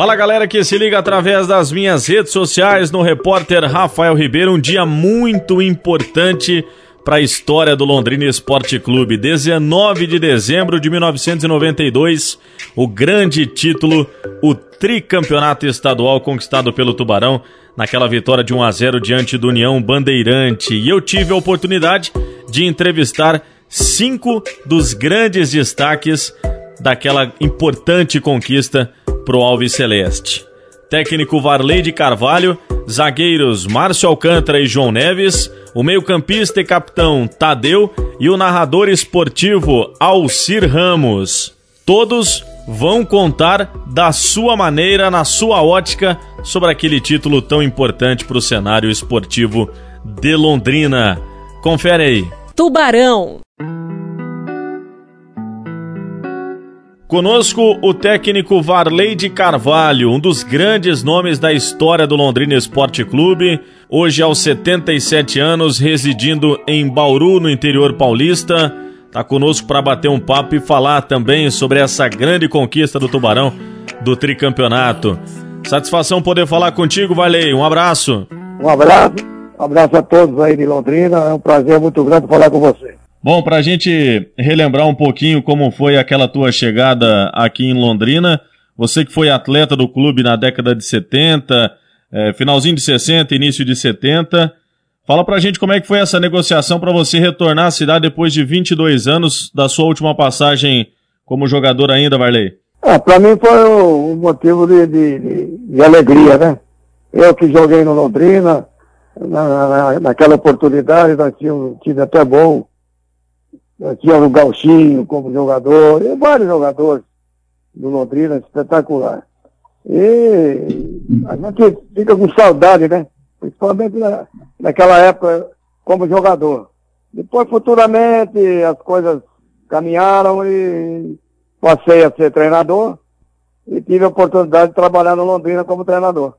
Fala galera que se liga através das minhas redes sociais no repórter Rafael Ribeiro. Um dia muito importante para a história do Londrina Esporte Clube. 19 de dezembro de 1992, o grande título, o tricampeonato estadual conquistado pelo Tubarão, naquela vitória de 1 a 0 diante do União Bandeirante. E eu tive a oportunidade de entrevistar cinco dos grandes destaques daquela importante conquista pro Alves Celeste. Técnico Varley de Carvalho, zagueiros Márcio Alcântara e João Neves, o meio-campista e capitão Tadeu e o narrador esportivo Alcir Ramos. Todos vão contar da sua maneira, na sua ótica, sobre aquele título tão importante para o cenário esportivo de Londrina. Confere aí. Tubarão. Conosco o técnico Varley de Carvalho, um dos grandes nomes da história do Londrina Esporte Clube, hoje aos 77 anos, residindo em Bauru, no interior paulista. Está conosco para bater um papo e falar também sobre essa grande conquista do Tubarão do tricampeonato. Satisfação poder falar contigo, Varley. Um abraço. Um abraço, um abraço a todos aí de Londrina. É um prazer muito grande falar com você. Bom, para a gente relembrar um pouquinho como foi aquela tua chegada aqui em Londrina, você que foi atleta do clube na década de 70, é, finalzinho de 60, início de 70, fala para a gente como é que foi essa negociação para você retornar à cidade depois de 22 anos da sua última passagem como jogador ainda, Varley. É, para mim foi um motivo de, de, de, alegria, né? Eu que joguei no Londrina, na, na, naquela oportunidade nós tínhamos até bom, tinha o Gauchinho como jogador, e vários jogadores do Londrina, espetacular. E a gente fica com saudade, né? Principalmente na, naquela época como jogador. Depois, futuramente, as coisas caminharam e passei a ser treinador e tive a oportunidade de trabalhar no Londrina como treinador.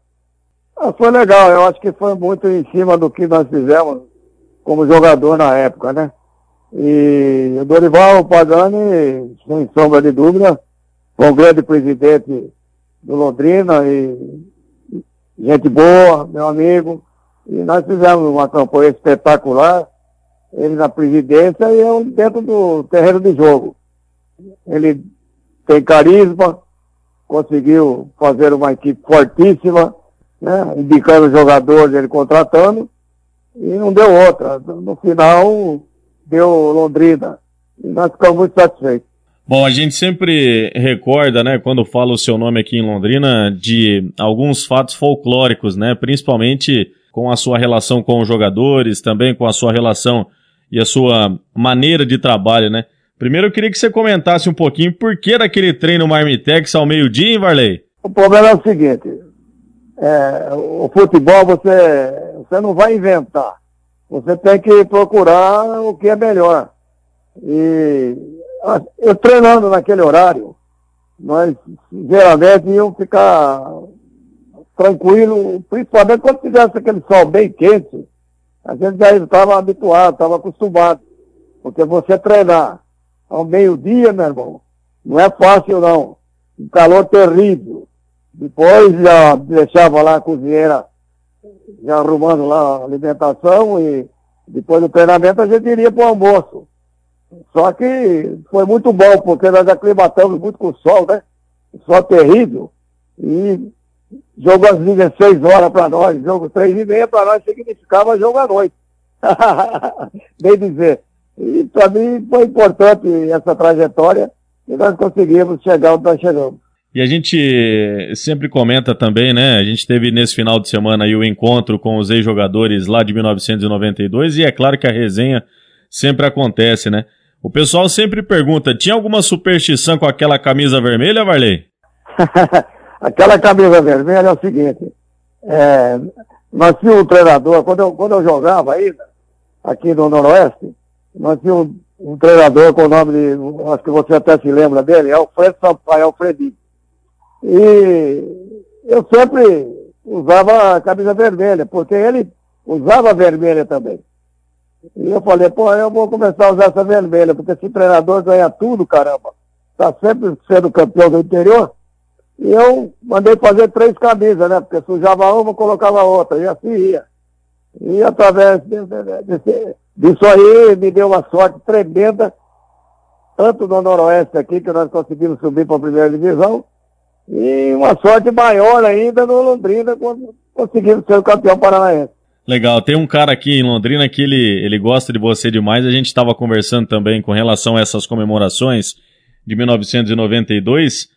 Ah, foi legal, eu acho que foi muito em cima do que nós fizemos como jogador na época, né? E o Dorival Pagani, sem sombra de dúvida, foi um grande presidente do Londrina e gente boa, meu amigo. E nós fizemos uma campanha espetacular, ele na presidência e eu dentro do terreno de jogo. Ele tem carisma, conseguiu fazer uma equipe fortíssima, né, indicando jogadores, ele contratando, e não deu outra. No final, deu Londrina. E nós ficamos muito satisfeitos. Bom, a gente sempre recorda, né, quando fala o seu nome aqui em Londrina, de alguns fatos folclóricos, né, principalmente com a sua relação com os jogadores, também com a sua relação e a sua maneira de trabalho, né. Primeiro eu queria que você comentasse um pouquinho por que daquele treino Marmitex ao meio-dia, hein, Varley? O problema é o seguinte, é, o futebol você, você não vai inventar. Você tem que procurar o que é melhor. E eu treinando naquele horário, nós geralmente iam ficar tranquilo, principalmente quando tivesse aquele sol bem quente, a gente já estava habituado, estava acostumado. Porque você treinar ao meio-dia, meu irmão, não é fácil não. Um calor terrível. Depois já deixava lá a cozinheira já arrumando lá a alimentação e depois do treinamento a gente iria para o almoço. Só que foi muito bom, porque nós aclimatamos muito com o sol, né? O sol terrível. E jogo às 16 horas para nós, jogo 3 e meia para nós significava jogo à noite. Bem dizer. E para mim foi importante essa trajetória e nós conseguimos chegar onde nós chegamos. E a gente sempre comenta também, né? A gente teve nesse final de semana aí o encontro com os ex-jogadores lá de 1992 e é claro que a resenha sempre acontece, né? O pessoal sempre pergunta: tinha alguma superstição com aquela camisa vermelha, Varley? aquela camisa vermelha é o seguinte: é, nós tínhamos um treinador, quando eu, quando eu jogava ainda, aqui no Noroeste, nós tínhamos um, um treinador com o nome de, acho que você até se lembra dele, é Alfredo Sampaio, Alfredinho. E eu sempre usava a camisa vermelha, porque ele usava vermelha também. E eu falei, pô, eu vou começar a usar essa vermelha, porque esse treinador ganha tudo, caramba. Está sempre sendo campeão do interior. E eu mandei fazer três camisas, né? Porque sujava uma, colocava outra, e assim ia. E através desse, disso aí me deu uma sorte tremenda, tanto no Noroeste aqui, que nós conseguimos subir para a primeira divisão, e uma sorte maior ainda no Londrina, quando conseguimos ser o campeão paranaense. Legal, tem um cara aqui em Londrina que ele, ele gosta de você demais. A gente estava conversando também com relação a essas comemorações de 1992,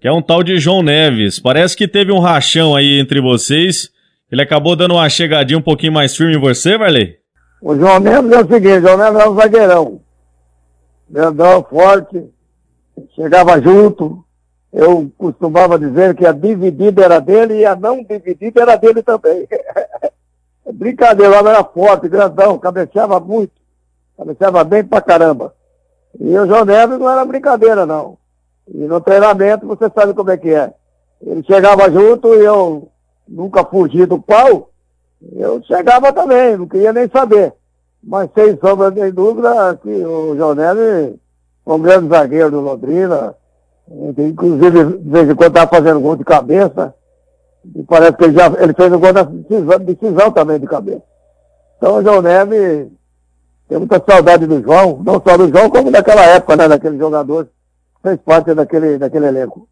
que é um tal de João Neves. Parece que teve um rachão aí entre vocês. Ele acabou dando uma chegadinha um pouquinho mais firme em você, Varley? O João Neves é o seguinte, o João Neves é um zagueirão. Grandão, forte, chegava junto. Eu costumava dizer que a dividida era dele e a não dividida era dele também. Brincadeira, homem era forte, grandão, cabeceava muito. Cabeceava bem pra caramba. E o João Neves não era brincadeira, não. E no treinamento você sabe como é que é. Ele chegava junto e eu nunca fugi do pau. Eu chegava também, não queria nem saber. Mas sem sombra de dúvida que o João Neves um grande zagueiro do Londrina. Inclusive, de vez em quando estava fazendo gol de cabeça. E parece que ele já ele fez um gol de decisão, decisão também de cabeça. Então o João Neves tem muita saudade do João, não só do João, como daquela época, né? Daquele jogador que fez parte daquele, daquele elenco.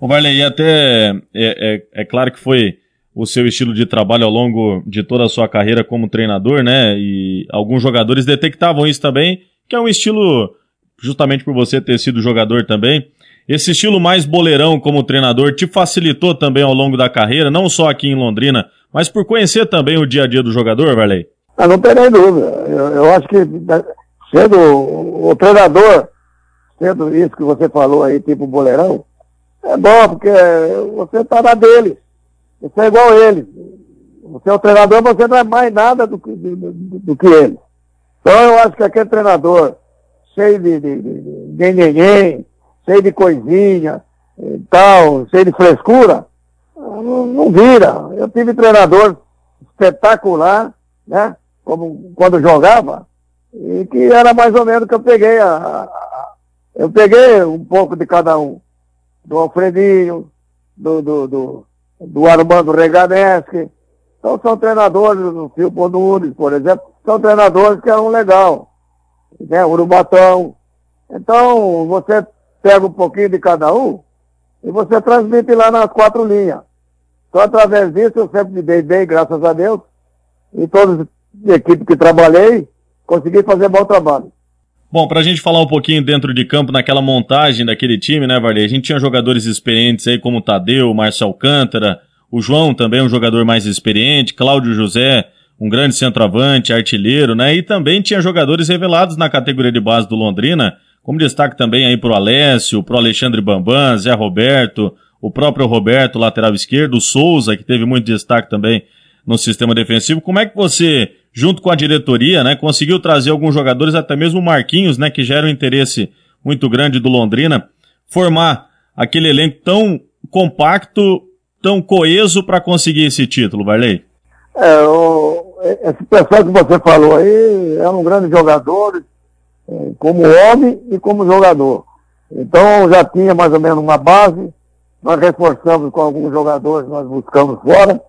O Varley, e até é, é, é, claro que foi o seu estilo de trabalho ao longo de toda a sua carreira como treinador, né? E alguns jogadores detectavam isso também, que é um estilo, justamente por você ter sido jogador também, esse estilo mais boleirão como treinador te facilitou também ao longo da carreira, não só aqui em Londrina, mas por conhecer também o dia a dia do jogador, Varley? Ah, não nem dúvida. Eu, eu acho que sendo o, o, treinador, sendo isso que você falou aí, tipo boleirão, é bom, porque você está na dele. Você é igual a ele. Você é o treinador, você não é mais nada do, do, do, do que ele. Então eu acho que aquele treinador cheio de, de ninguém, cheio de coisinha e tal, cheio de frescura, não, não vira. Eu tive treinador espetacular, né? Como quando jogava, e que era mais ou menos que eu peguei a, a, eu peguei um pouco de cada um. Do Alfredinho, do, do, do, do Armando Reganeschi. Então são treinadores, do Filipe Nunes, por exemplo, são treinadores que eram legal. Né? Urubatão. Então, você pega um pouquinho de cada um e você transmite lá nas quatro linhas. Então, através disso, eu sempre me dei bem, graças a Deus. E todas as equipes que trabalhei, consegui fazer bom trabalho. Bom, para a gente falar um pouquinho dentro de campo, naquela montagem daquele time, né, Varley? A gente tinha jogadores experientes aí como o Tadeu, o Márcio Alcântara, o João também um jogador mais experiente, Cláudio José, um grande centroavante, artilheiro, né? E também tinha jogadores revelados na categoria de base do Londrina, como destaque também aí pro Alessio, pro Alexandre Bambam, Zé Roberto, o próprio Roberto, lateral esquerdo, o Souza, que teve muito destaque também no sistema defensivo. Como é que você, junto com a diretoria, né, conseguiu trazer alguns jogadores, até mesmo o Marquinhos, né, que gera um interesse muito grande do Londrina, formar aquele elenco tão compacto, tão coeso para conseguir esse título, Varley? É, o, esse pessoal que você falou aí é um grande jogador, como homem e como jogador. Então já tinha mais ou menos uma base, nós reforçamos com alguns jogadores, nós buscamos fora,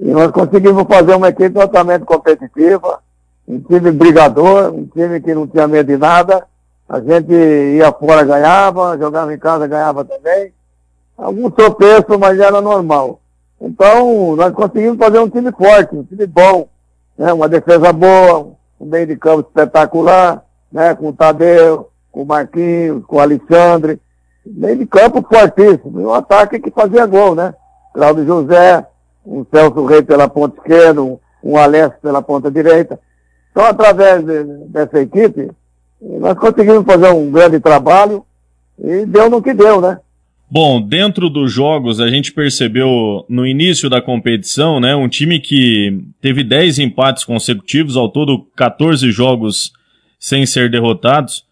e nós conseguimos fazer uma equipe totalmente competitiva, um time brigador, um time que não tinha medo de nada, a gente ia fora, ganhava, jogava em casa, ganhava também. Algum tropeço, mas era normal. Então, nós conseguimos fazer um time forte, um time bom, né? uma defesa boa, um meio de campo espetacular, né, com o Tadeu, com o Marquinhos, com o Alexandre, meio de campo fortíssimo, e um ataque que fazia gol, né? Cláudio José, um Celso Rei pela ponta esquerda, um Alessio pela ponta direita. Então, através de, dessa equipe, nós conseguimos fazer um grande trabalho e deu no que deu, né? Bom, dentro dos jogos, a gente percebeu no início da competição, né, um time que teve 10 empates consecutivos, ao todo 14 jogos sem ser derrotados.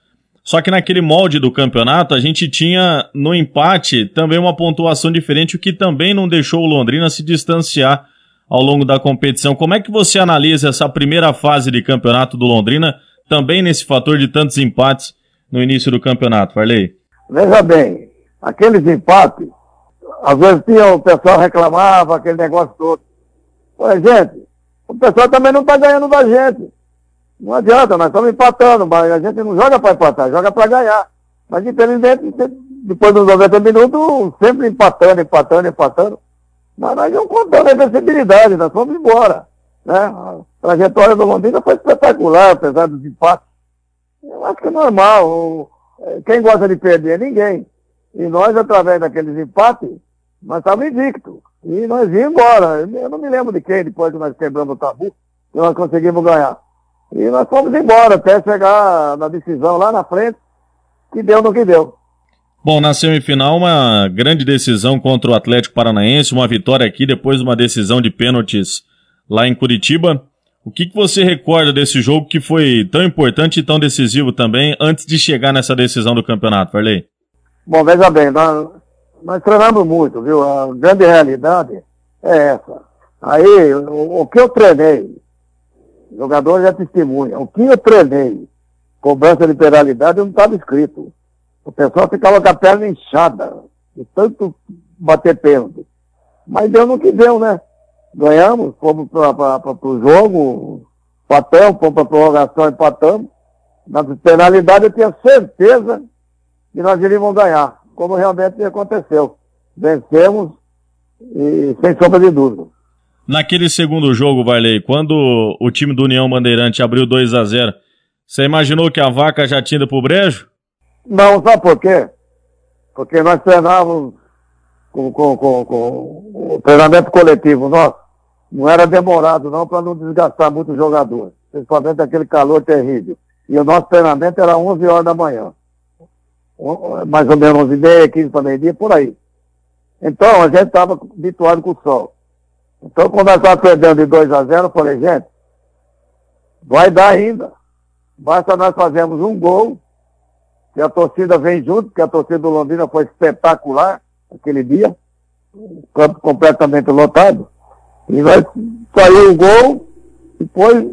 Só que naquele molde do campeonato, a gente tinha no empate também uma pontuação diferente, o que também não deixou o Londrina se distanciar ao longo da competição. Como é que você analisa essa primeira fase de campeonato do Londrina, também nesse fator de tantos empates no início do campeonato, Farley? Veja bem, aqueles empates, às vezes tinha, o pessoal reclamava, aquele negócio todo. Ué, gente, o pessoal também não está ganhando da gente. Não adianta, nós estamos empatando, mas a gente não joga para empatar, joga para ganhar. Mas infelizmente, depois dos 90 minutos, sempre empatando, empatando, empatando. Mas nós não contamos a invencibilidade, nós fomos embora. Né? A trajetória do Londrina foi espetacular, apesar dos empates. Eu acho que é normal. É, quem gosta de perder? Ninguém. E nós, através daqueles empates, nós estávamos invictos. E nós íamos embora. Eu não me lembro de quem, depois que nós quebramos o tabu, que nós conseguimos ganhar. E nós fomos embora até chegar na decisão lá na frente, que deu no que deu. Bom, na semifinal, uma grande decisão contra o Atlético Paranaense, uma vitória aqui depois de uma decisão de pênaltis lá em Curitiba. O que, que você recorda desse jogo que foi tão importante e tão decisivo também antes de chegar nessa decisão do campeonato, Farley? Bom, veja bem, nós, nós treinamos muito, viu? A grande realidade é essa. Aí, o, o que eu treinei, jogador já testemunha, o que eu treinei, cobrança de penalidade, não estava escrito. O pessoal ficava com a perna inchada, de tanto bater pênalti. Mas deu no que deu, né? Ganhamos, fomos para o jogo, empatamos, fomos para a prorrogação, empatamos. Na penalidade eu tinha certeza que nós iríamos ganhar, como realmente aconteceu. Vencemos e sem sombra de dúvida. Naquele segundo jogo, Varley, quando o time do União Bandeirante abriu 2 a 0 você imaginou que a vaca já tinha ido pro brejo? Não, sabe por quê? Porque nós treinávamos com, com, com, com o treinamento coletivo nosso. Não era demorado não para não desgastar muito o jogador. Principalmente aquele calor terrível. E o nosso treinamento era 11 horas da manhã mais ou menos 11 e meia, 15 para meio-dia, por aí. Então, a gente estava habituado com o sol. Então, quando nós estávamos perdendo de 2 a 0, eu falei, gente, vai dar ainda. Basta nós fazermos um gol, que a torcida vem junto, porque a torcida do Londrina foi espetacular aquele dia, o campo completamente lotado. E nós saiu o gol, depois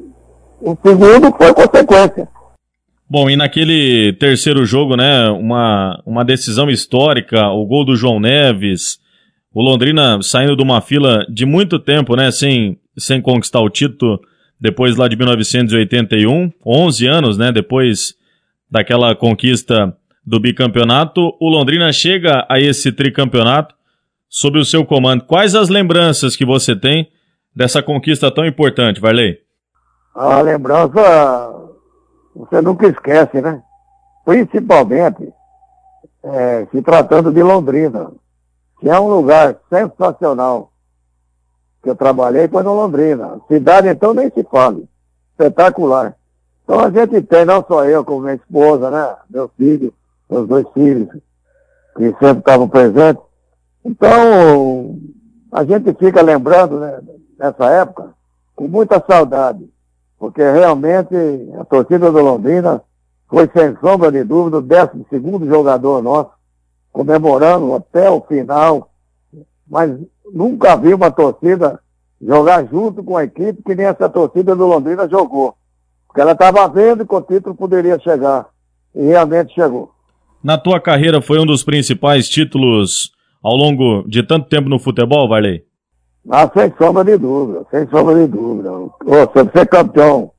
o segundo foi consequência. Bom, e naquele terceiro jogo, né, uma, uma decisão histórica, o gol do João Neves, o Londrina saindo de uma fila de muito tempo, né, sem, sem conquistar o título, depois lá de 1981, 11 anos, né, depois daquela conquista do bicampeonato, o Londrina chega a esse tricampeonato sob o seu comando. Quais as lembranças que você tem dessa conquista tão importante, Varley? A lembrança você nunca esquece, né? Principalmente é, se tratando de Londrina, que é um lugar sensacional. Que eu trabalhei foi no Londrina. Cidade, então, nem se fale. Espetacular. Então a gente tem, não só eu, como minha esposa, né? Meu filho, meus dois filhos, que sempre estavam presentes. Então, a gente fica lembrando, né, nessa época, com muita saudade porque realmente a torcida do Londrina foi, sem sombra de dúvida, o 12 jogador nosso, comemorando até o final, mas nunca vi uma torcida jogar junto com a equipe que nem essa torcida do Londrina jogou. Porque ela estava vendo que o título poderia chegar. E realmente chegou. Na tua carreira foi um dos principais títulos ao longo de tanto tempo no futebol, Varley? Ah, sem sombra de dúvida, sem sombra de dúvida. Você ser campeão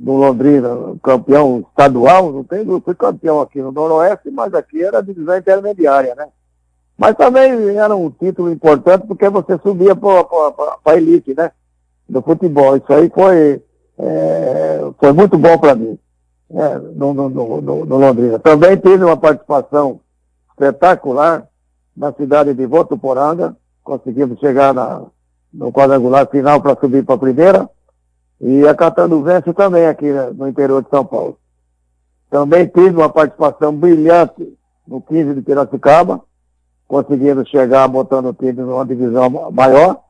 do Londrina, campeão estadual, não tem dúvida. Fui campeão aqui no Noroeste, mas aqui era divisão intermediária, né? Mas também era um título importante porque você subia para a elite, né? Do futebol. Isso aí foi, é, foi muito bom para mim, né? no, no, no, no, Londrina. Também tive uma participação espetacular na cidade de Votuporanga, conseguimos chegar na, no quadrangular final para subir para a primeira. E a Catanduvense também aqui né, no interior de São Paulo. Também tive uma participação brilhante no 15 de Piracicaba, conseguindo chegar botando o time numa divisão maior.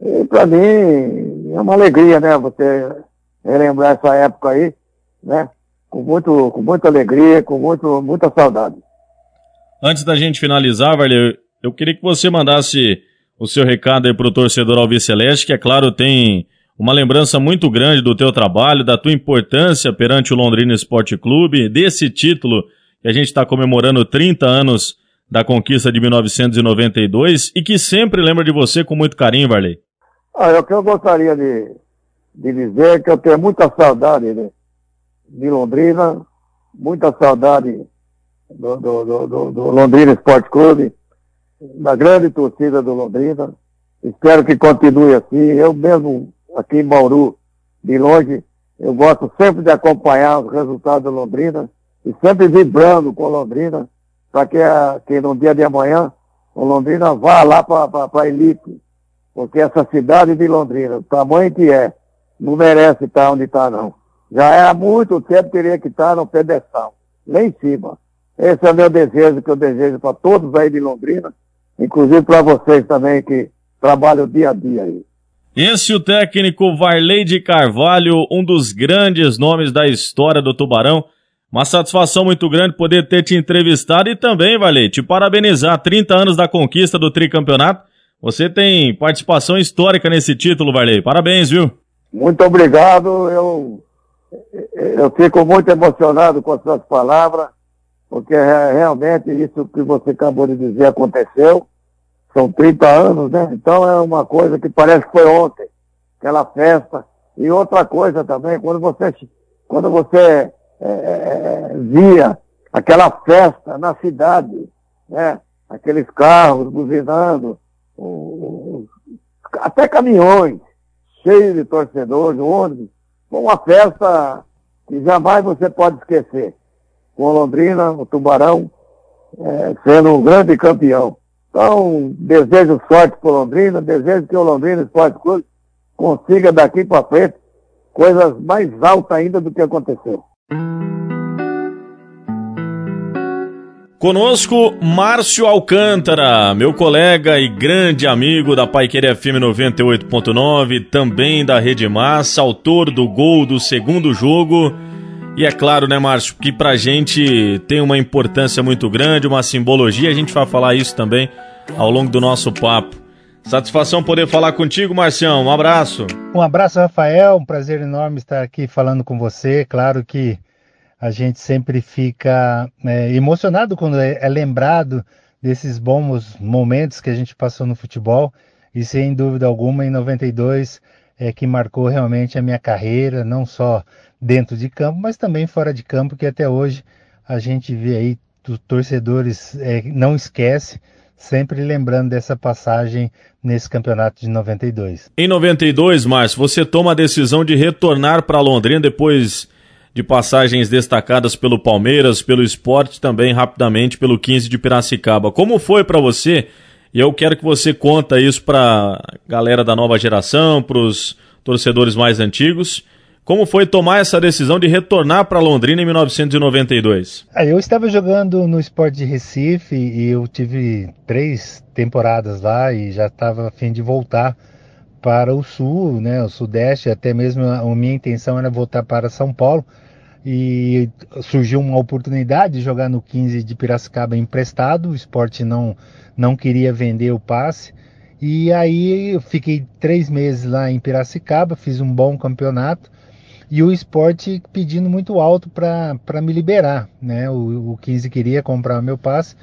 E para mim é uma alegria, né? Você relembrar essa época aí, né? Com, muito, com muita alegria, com muito, muita saudade. Antes da gente finalizar, Valeu, eu queria que você mandasse o seu recado aí pro torcedor Alviceleste, que é claro tem uma lembrança muito grande do teu trabalho, da tua importância perante o Londrina Esporte Clube, desse título que a gente está comemorando 30 anos da conquista de 1992 e que sempre lembra de você com muito carinho, Varley. Ah, é o que eu gostaria de, de dizer é que eu tenho muita saudade né, de Londrina, muita saudade do, do, do, do, Londrina Esporte Clube, da grande torcida do Londrina. Espero que continue assim. Eu mesmo, aqui em Bauru, de longe, eu gosto sempre de acompanhar os resultados do Londrina e sempre vibrando com Londrina, para que, que no dia de amanhã o Londrina vá lá para a elite. Porque essa cidade de Londrina, o tamanho que é, não merece estar onde está, não. Já há muito tempo teria que estar no pedestal, lá em cima. Esse é o meu desejo, que eu desejo para todos aí de Londrina, inclusive para vocês também que trabalham dia a dia aí. Esse o técnico Varley de Carvalho, um dos grandes nomes da história do Tubarão. Uma satisfação muito grande poder ter te entrevistado e também, Varley, te parabenizar. 30 anos da conquista do tricampeonato. Você tem participação histórica nesse título, Varley. Parabéns, viu? Muito obrigado. Eu, eu fico muito emocionado com as suas palavras, porque realmente isso que você acabou de dizer aconteceu. São 30 anos, né? Então é uma coisa que parece que foi ontem, aquela festa. E outra coisa também, quando você, quando você é, é, via aquela festa na cidade, né? Aqueles carros buzinando, até caminhões cheios de torcedores, ônibus. Foi uma festa que jamais você pode esquecer. Com o Londrina, o Tubarão, é, sendo um grande campeão. Então, desejo sorte para o Londrina, desejo que o Londrina Esporte Clube consiga daqui para frente coisas mais altas ainda do que aconteceu. Conosco, Márcio Alcântara, meu colega e grande amigo da Paiqueria FM 98.9, também da Rede Massa, autor do gol do segundo jogo. E é claro, né, Márcio, que pra gente tem uma importância muito grande, uma simbologia, a gente vai falar isso também ao longo do nosso papo. Satisfação poder falar contigo, Marcião. Um abraço. Um abraço, Rafael. Um prazer enorme estar aqui falando com você. Claro que a gente sempre fica é, emocionado quando é, é, lembrado desses bons momentos que a gente passou no futebol e sem dúvida alguma em 92 é que marcou realmente a minha carreira, não só dentro de campo, mas também fora de campo, que até hoje a gente vê aí os torcedores é, não esquece sempre lembrando dessa passagem nesse campeonato de 92. Em 92, Márcio, você toma a decisão de retornar para Londrina depois de passagens destacadas pelo Palmeiras, pelo esporte também rapidamente pelo 15 de Piracicaba. Como foi para você? E eu quero que você conta isso para galera da nova geração, para os torcedores mais antigos. Como foi tomar essa decisão de retornar para Londrina em 1992? Ah, eu estava jogando no Esporte de Recife e eu tive três temporadas lá e já estava a fim de voltar para o sul, né, o sudeste, até mesmo a, a minha intenção era voltar para São Paulo. E surgiu uma oportunidade de jogar no 15 de Piracicaba emprestado, o esporte não, não queria vender o passe. E aí eu fiquei três meses lá em Piracicaba, fiz um bom campeonato e o esporte pedindo muito alto para me liberar, né, o, o 15 queria comprar meu passe,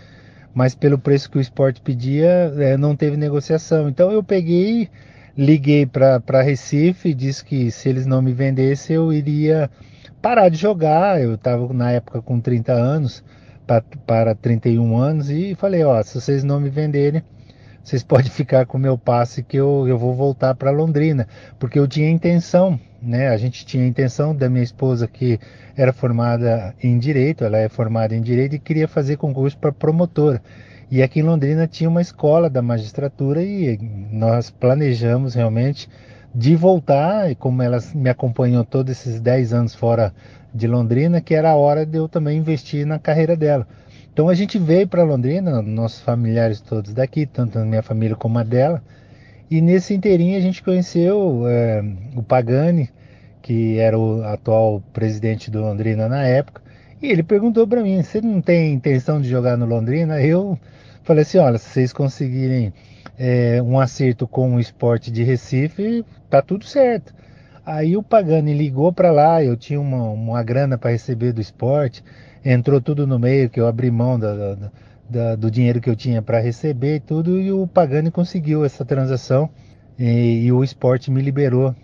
mas pelo preço que o esporte pedia é, não teve negociação, então eu peguei liguei para Recife, disse que se eles não me vendessem eu iria parar de jogar. Eu estava na época com 30 anos para 31 anos e falei: Ó, se vocês não me venderem, vocês podem ficar com o meu passe que eu, eu vou voltar para Londrina, porque eu tinha intenção, né? A gente tinha intenção da minha esposa que era formada em direito, ela é formada em direito e queria fazer concurso para promotora. E aqui em Londrina tinha uma escola da magistratura e nós planejamos realmente de voltar, e como ela me acompanhou todos esses 10 anos fora de Londrina, que era a hora de eu também investir na carreira dela. Então a gente veio para Londrina, nossos familiares todos daqui, tanto a minha família como a dela, e nesse inteirinho a gente conheceu é, o Pagani, que era o atual presidente do Londrina na época, e ele perguntou para mim: você não tem intenção de jogar no Londrina? Eu falei assim: olha, se vocês conseguirem é, um acerto com o esporte de Recife, tá tudo certo. Aí o Pagani ligou para lá, eu tinha uma, uma grana para receber do esporte, entrou tudo no meio, que eu abri mão da, da, da, do dinheiro que eu tinha para receber e tudo, e o Pagani conseguiu essa transação e, e o esporte me liberou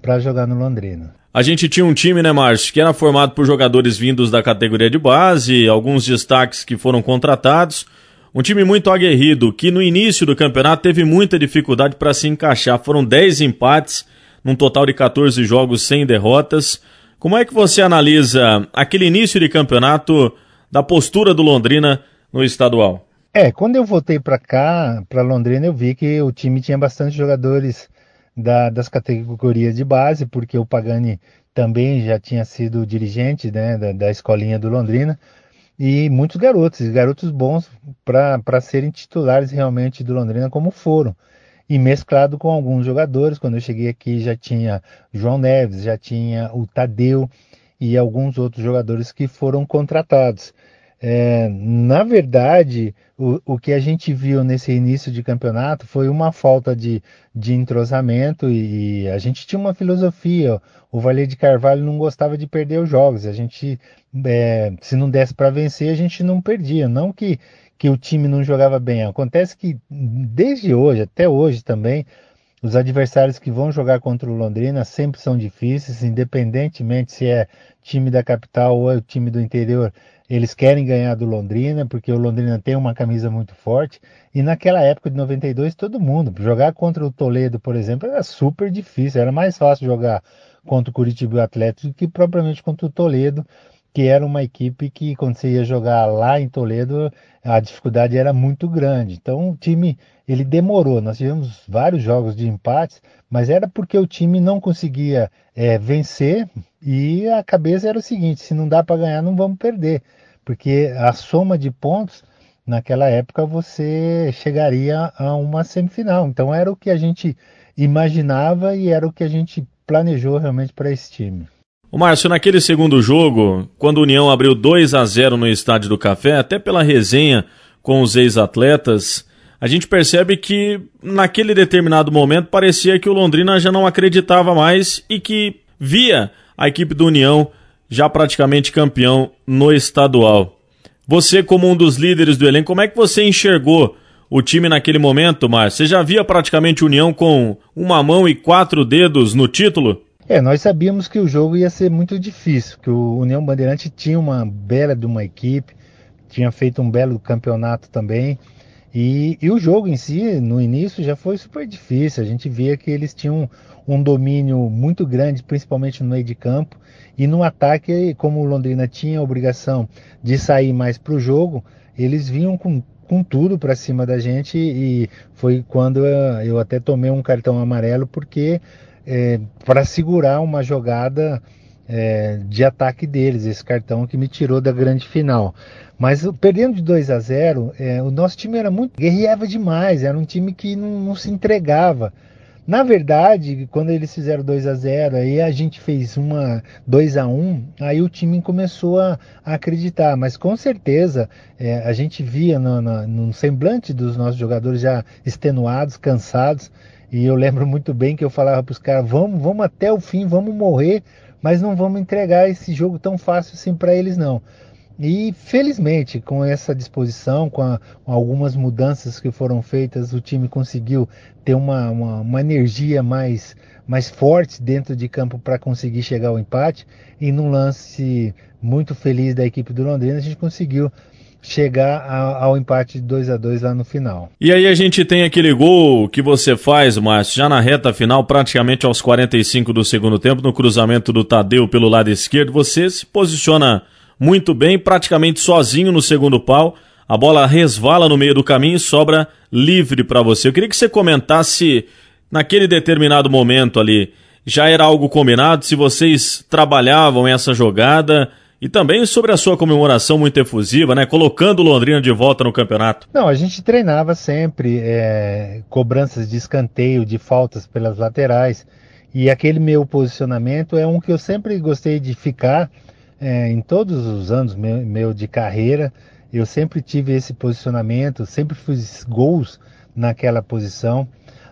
para jogar no Londrina. A gente tinha um time, né, Márcio, que era formado por jogadores vindos da categoria de base, alguns destaques que foram contratados. Um time muito aguerrido, que no início do campeonato teve muita dificuldade para se encaixar. Foram 10 empates, num total de 14 jogos sem derrotas. Como é que você analisa aquele início de campeonato da postura do Londrina no estadual? É, quando eu voltei para cá, para Londrina, eu vi que o time tinha bastante jogadores da, das categorias de base, porque o Pagani também já tinha sido dirigente né, da, da escolinha do Londrina, e muitos garotos, garotos bons para serem titulares realmente do Londrina, como foram. E mesclado com alguns jogadores, quando eu cheguei aqui já tinha João Neves, já tinha o Tadeu e alguns outros jogadores que foram contratados. É, na verdade, o, o que a gente viu nesse início de campeonato foi uma falta de, de entrosamento e, e a gente tinha uma filosofia. O Valer de Carvalho não gostava de perder os jogos. A gente, é, se não desse para vencer, a gente não perdia. Não que, que o time não jogava bem. Acontece que desde hoje, até hoje também, os adversários que vão jogar contra o Londrina sempre são difíceis, independentemente se é time da capital ou é time do interior. Eles querem ganhar do Londrina, porque o Londrina tem uma camisa muito forte. E naquela época de 92, todo mundo. Jogar contra o Toledo, por exemplo, era super difícil. Era mais fácil jogar contra o Curitiba Atlético do que propriamente contra o Toledo, que era uma equipe que, quando você ia jogar lá em Toledo, a dificuldade era muito grande. Então, o time ele demorou. Nós tivemos vários jogos de empates, mas era porque o time não conseguia é, vencer e a cabeça era o seguinte: se não dá para ganhar, não vamos perder, porque a soma de pontos naquela época você chegaria a uma semifinal. Então, era o que a gente imaginava e era o que a gente planejou realmente para esse time. O Márcio, naquele segundo jogo, quando o União abriu 2 a 0 no Estádio do Café, até pela resenha com os ex-atletas, a gente percebe que naquele determinado momento parecia que o Londrina já não acreditava mais e que via a equipe do União já praticamente campeão no estadual. Você, como um dos líderes do elenco, como é que você enxergou o time naquele momento, Márcio? Você já via praticamente União com uma mão e quatro dedos no título? É, nós sabíamos que o jogo ia ser muito difícil, que o União Bandeirante tinha uma bela de uma equipe, tinha feito um belo campeonato também. E, e, o jogo em si, no início, já foi super difícil. A gente via que eles tinham um domínio muito grande, principalmente no meio de campo. E no ataque, como o Londrina tinha a obrigação de sair mais para o jogo, eles vinham com, com tudo para cima da gente. E foi quando eu, eu até tomei um cartão amarelo, porque é, para segurar uma jogada é, de ataque deles, esse cartão que me tirou da grande final. Mas perdendo de 2 a 0, é, o nosso time era muito guerreava demais, era um time que não, não se entregava. Na verdade, quando eles fizeram 2 a 0 aí a gente fez uma 2 a 1 aí o time começou a, a acreditar. Mas com certeza é, a gente via no, no, no semblante dos nossos jogadores já extenuados, cansados. E eu lembro muito bem que eu falava para os caras: vamos, vamos até o fim, vamos morrer, mas não vamos entregar esse jogo tão fácil assim para eles, não. E felizmente, com essa disposição, com, a, com, algumas mudanças que foram feitas, o time conseguiu ter uma, uma, uma energia mais, mais forte dentro de campo para conseguir chegar ao empate. E num lance muito feliz da equipe do Londrina, a gente conseguiu chegar ao empate de 2 a 2 lá no final. E aí a gente tem aquele gol que você faz, Márcio, já na reta final, praticamente aos 45 do segundo tempo, no cruzamento do Tadeu pelo lado esquerdo, você se posiciona muito bem, praticamente sozinho no segundo pau. A bola resvala no meio do caminho e sobra livre para você. Eu queria que você comentasse naquele determinado momento ali, já era algo combinado, se vocês trabalhavam essa jogada, e também sobre a sua comemoração muito efusiva, né? Colocando Londrina de volta no campeonato. Não, a gente treinava sempre é, cobranças de escanteio, de faltas pelas laterais. E aquele meu posicionamento é um que eu sempre gostei de ficar é, em todos os anos meu, meu de carreira. Eu sempre tive esse posicionamento, sempre fiz gols naquela posição.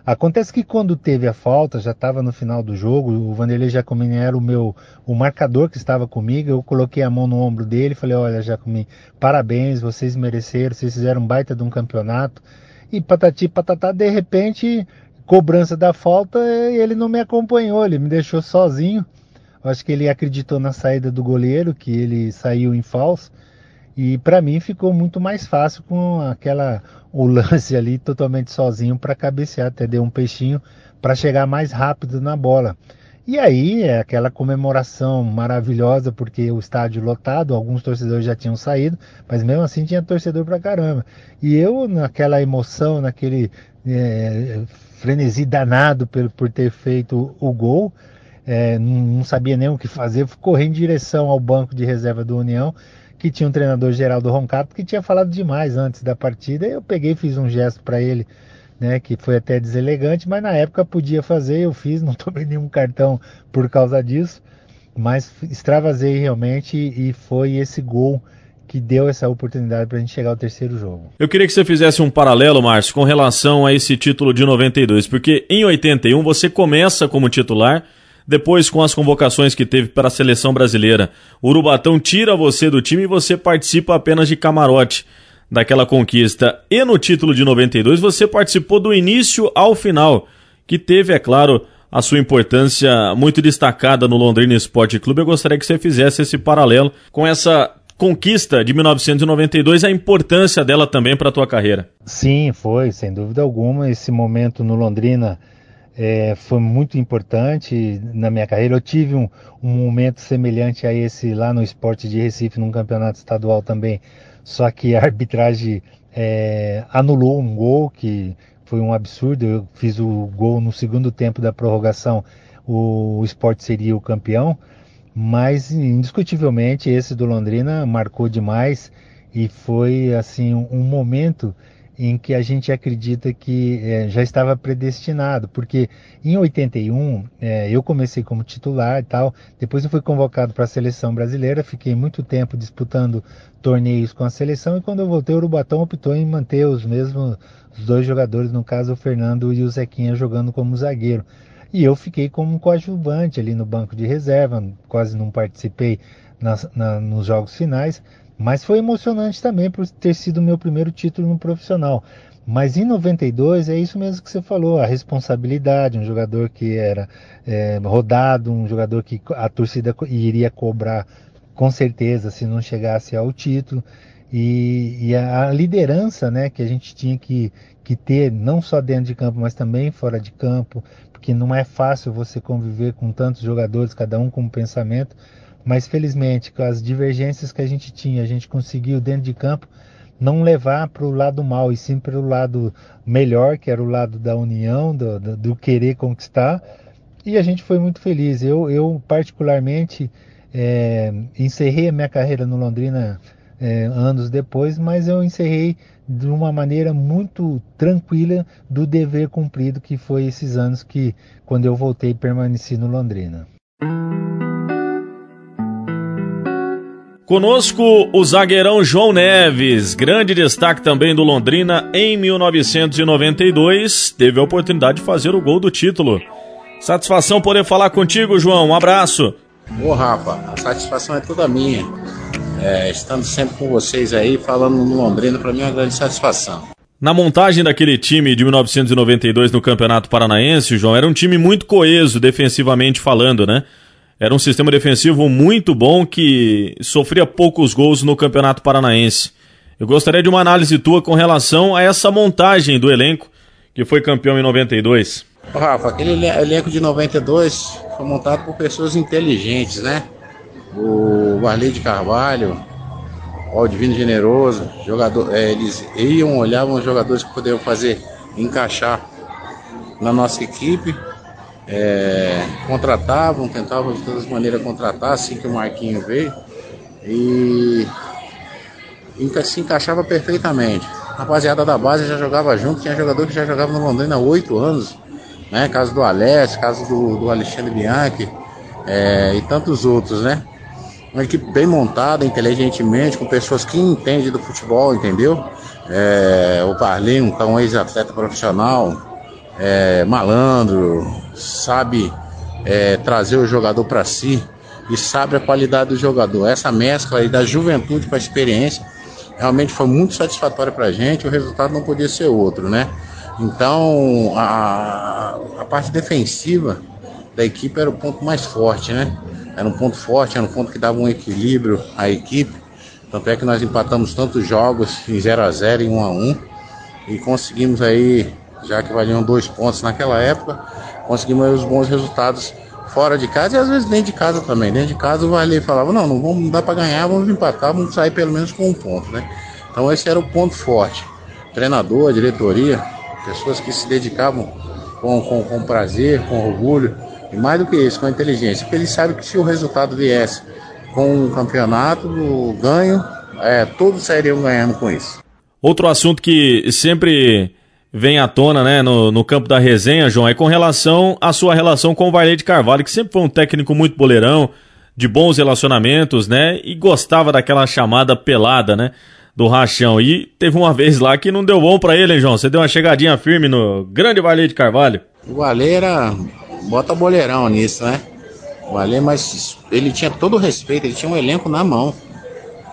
Acontece que quando teve a falta, já estava no final do jogo, o Vanderlei Jacomini era o meu o marcador que estava comigo, eu coloquei a mão no ombro dele e falei, olha Jacomini, parabéns, vocês mereceram, vocês fizeram um baita de um campeonato. E patati patatá, de repente, cobrança da falta, ele não me acompanhou, ele me deixou sozinho. Acho que ele acreditou na saída do goleiro, que ele saiu em falso. E para mim ficou muito mais fácil com aquela o lance ali totalmente sozinho para cabecear, até deu um peixinho para chegar mais rápido na bola. E aí é aquela comemoração maravilhosa, porque o estádio lotado, alguns torcedores já tinham saído, mas mesmo assim tinha torcedor pra caramba. E eu, naquela emoção, naquele é, frenesi danado por, por ter feito o gol, é, não sabia nem o que fazer, correndo em direção ao banco de reserva do União que tinha um treinador Geraldo Roncato que tinha falado demais antes da partida. Eu peguei, fiz um gesto para ele, né, que foi até deselegante, mas na época podia fazer, eu fiz, não tomei nenhum cartão por causa disso, mas extravasei realmente e foi esse gol que deu essa oportunidade para a gente chegar ao terceiro jogo. Eu queria que você fizesse um paralelo, Márcio, com relação a esse título de 92, porque em 81 você começa como titular depois, com as convocações que teve para a seleção brasileira, o Urubatão tira você do time e você participa apenas de camarote daquela conquista. E no título de 92, você participou do início ao final, que teve, é claro, a sua importância muito destacada no Londrina Esporte Clube. Eu gostaria que você fizesse esse paralelo com essa conquista de 1992, a importância dela também para a tua carreira. Sim, foi, sem dúvida alguma. Esse momento no Londrina é, foi muito importante na minha carreira. Eu tive um, um, momento semelhante a esse lá no Esporte de Recife, num campeonato estadual também, só que a arbitragem é, anulou um gol que foi um absurdo. Eu fiz o gol no segundo tempo da prorrogação, o, o esporte seria o campeão, mas indiscutivelmente esse do Londrina marcou demais e foi assim um momento em que a gente acredita que é, já estava predestinado, porque em 81 é, eu comecei como titular e tal, depois eu fui convocado para a seleção brasileira, fiquei muito tempo disputando torneios com a seleção e quando eu voltei o Urubatão optou em manter os mesmos os dois jogadores, no caso o Fernando e o Zequinha jogando como zagueiro. E eu fiquei como coadjuvante ali no banco de reserva, quase não participei nas, na, nos jogos finais, mas foi emocionante também por ter sido meu primeiro título no profissional. Mas em 92 é isso mesmo que você falou, a responsabilidade, um jogador que era é, rodado, um jogador que a torcida iria cobrar com certeza se não chegasse ao título. E, e a, liderança né, que a gente tinha que, que ter, não só dentro de campo, mas também fora de campo, porque não é fácil você conviver com tantos jogadores, cada um com um pensamento. Mas felizmente, com as divergências que a gente tinha, a gente conseguiu dentro de campo não levar para o lado mal, e sim para o lado melhor, que era o lado da união, do, do, do, querer conquistar. E a gente foi muito feliz. Eu, eu particularmente, é, encerrei a minha carreira no Londrina é, anos depois, mas eu encerrei de uma maneira muito tranquila do dever cumprido que foi esses anos que, quando eu voltei, permaneci no Londrina. Conosco o zagueirão João Neves, grande destaque também do Londrina em 1992, teve a oportunidade de fazer o gol do título. Satisfação poder falar contigo, João. Um abraço. Ô, Rafa, a satisfação é toda minha. É, estando sempre com vocês aí, falando no Londrina, para mim é uma grande satisfação. Na montagem daquele time de 1992 no Campeonato Paranaense, João, era um time muito coeso, defensivamente falando, né? Era um sistema defensivo muito bom que sofria poucos gols no Campeonato Paranaense. Eu gostaria de uma análise tua com relação a essa montagem do elenco que foi campeão em 92. Rafa, aquele elenco de 92 foi montado por pessoas inteligentes, né? O Marley de Carvalho, o Divino Generoso, jogador, é, eles iam, olhavam os jogadores que poderiam fazer encaixar na nossa equipe é, contratavam, tentavam de todas as maneiras contratar assim que o Marquinho veio e se encaixava perfeitamente. A rapaziada da base já jogava junto, tinha jogador que já jogava no Londrina há oito anos, né? Caso do Alessio, caso do, do Alexandre Bianchi é, e tantos outros, né? Uma equipe bem montada, inteligentemente, com pessoas que entendem do futebol, entendeu? É, o Parlinho, que é um ex-atleta profissional, é, malandro, sabe é, trazer o jogador para si e sabe a qualidade do jogador. Essa mescla aí da juventude com a experiência realmente foi muito satisfatória para a gente. O resultado não podia ser outro, né? Então a, a parte defensiva da equipe era o ponto mais forte, né? Era um ponto forte, era um ponto que dava um equilíbrio à equipe. Tanto é que nós empatamos tantos jogos em 0 a 0 e 1 a 1 e conseguimos aí, já que valiam dois pontos naquela época, conseguimos os bons resultados fora de casa e às vezes dentro de casa também. Dentro de casa o Varley falava, não, não vamos não dá para ganhar, vamos empatar, vamos sair pelo menos com um ponto, né? Então esse era o ponto forte. Treinador, diretoria, pessoas que se dedicavam com, com, com prazer, com orgulho, e mais do que isso, com inteligência, porque eles sabem que se o resultado viesse com o campeonato, o ganho, é, todos sairiam ganhando com isso. Outro assunto que sempre vem à tona né, no, no campo da resenha, João, é com relação à sua relação com o Varley de Carvalho, que sempre foi um técnico muito boleirão, de bons relacionamentos, né? E gostava daquela chamada pelada, né? Do rachão. E teve uma vez lá que não deu bom para ele, hein, João? Você deu uma chegadinha firme no grande Varley de Carvalho. O Varley era. Bota boleirão nisso, né? O Varley, mas ele tinha todo o respeito, ele tinha um elenco na mão.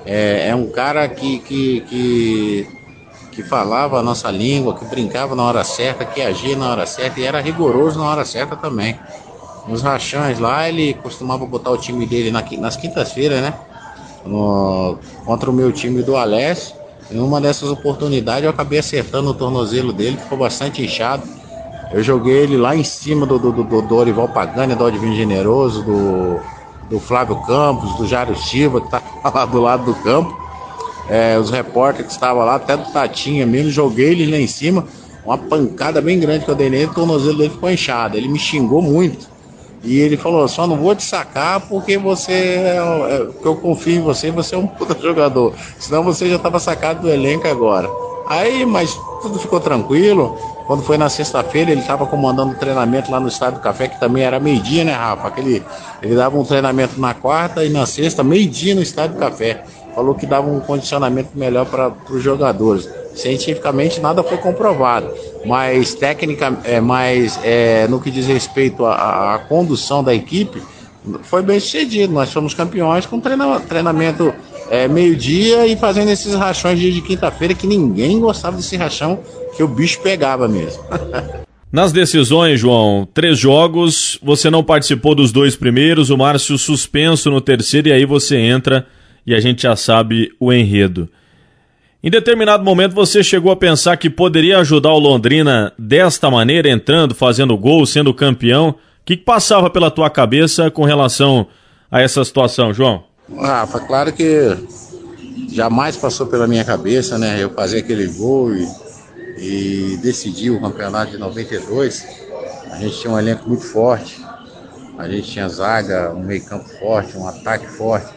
É, é um cara que, que, que que falava a nossa língua, que brincava na hora certa, que agia na hora certa e era rigoroso na hora certa também. Nos rachões lá, ele costumava botar o time dele na, nas quintas-feiras, né? No, contra o meu time do Alessio. Em uma dessas oportunidades eu acabei acertando o tornozelo dele, ficou bastante inchado. Eu joguei ele lá em cima do, do, do, do Dorival Pagani, do Adivino Generoso, do, do Flávio Campos, do Jário Silva, que tá lá do lado do campo é, os repórteres que estavam lá, até do Tatinha mesmo, joguei ele lá em cima, uma pancada bem grande que eu dei nele, o tornozelo dele ficou inchado. Ele me xingou muito. E ele falou, só não vou te sacar porque você é, é, porque eu confio em você, você é um puta jogador. Senão você já estava sacado do elenco agora. Aí, mas tudo ficou tranquilo. Quando foi na sexta-feira, ele estava comandando o treinamento lá no Estádio do Café, que também era meio-dia, né, Rafa? Aquele, ele dava um treinamento na quarta e na sexta, meio-dia no Estádio do Café falou que dava um condicionamento melhor para os jogadores. Cientificamente nada foi comprovado, mas técnica, é, mais é, no que diz respeito à, condução da equipe, foi bem sucedido. Nós fomos campeões com treina, treinamento é, meio-dia e fazendo esses rachões de quinta-feira que ninguém gostava desse rachão, que o bicho pegava mesmo. Nas decisões, João, três jogos, você não participou dos dois primeiros, o Márcio suspenso no terceiro e aí você entra e a gente já sabe o enredo. Em determinado momento você chegou a pensar que poderia ajudar o Londrina desta maneira, entrando, fazendo gol, sendo campeão. O que passava pela tua cabeça com relação a essa situação, João? Rafa, claro que jamais passou pela minha cabeça, né? Eu fazer aquele gol e, e decidir o campeonato de 92. A gente tinha um elenco muito forte. A gente tinha zaga, um meio campo forte, um ataque forte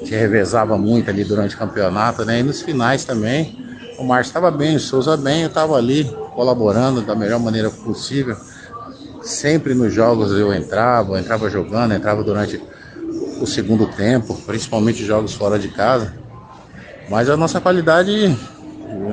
gente revezava muito ali durante o campeonato, né? E nos finais também, o Márcio estava bem, o Souza bem, eu estava ali colaborando da melhor maneira possível. Sempre nos jogos eu entrava, entrava jogando, entrava durante o segundo tempo, principalmente jogos fora de casa. Mas a nossa qualidade,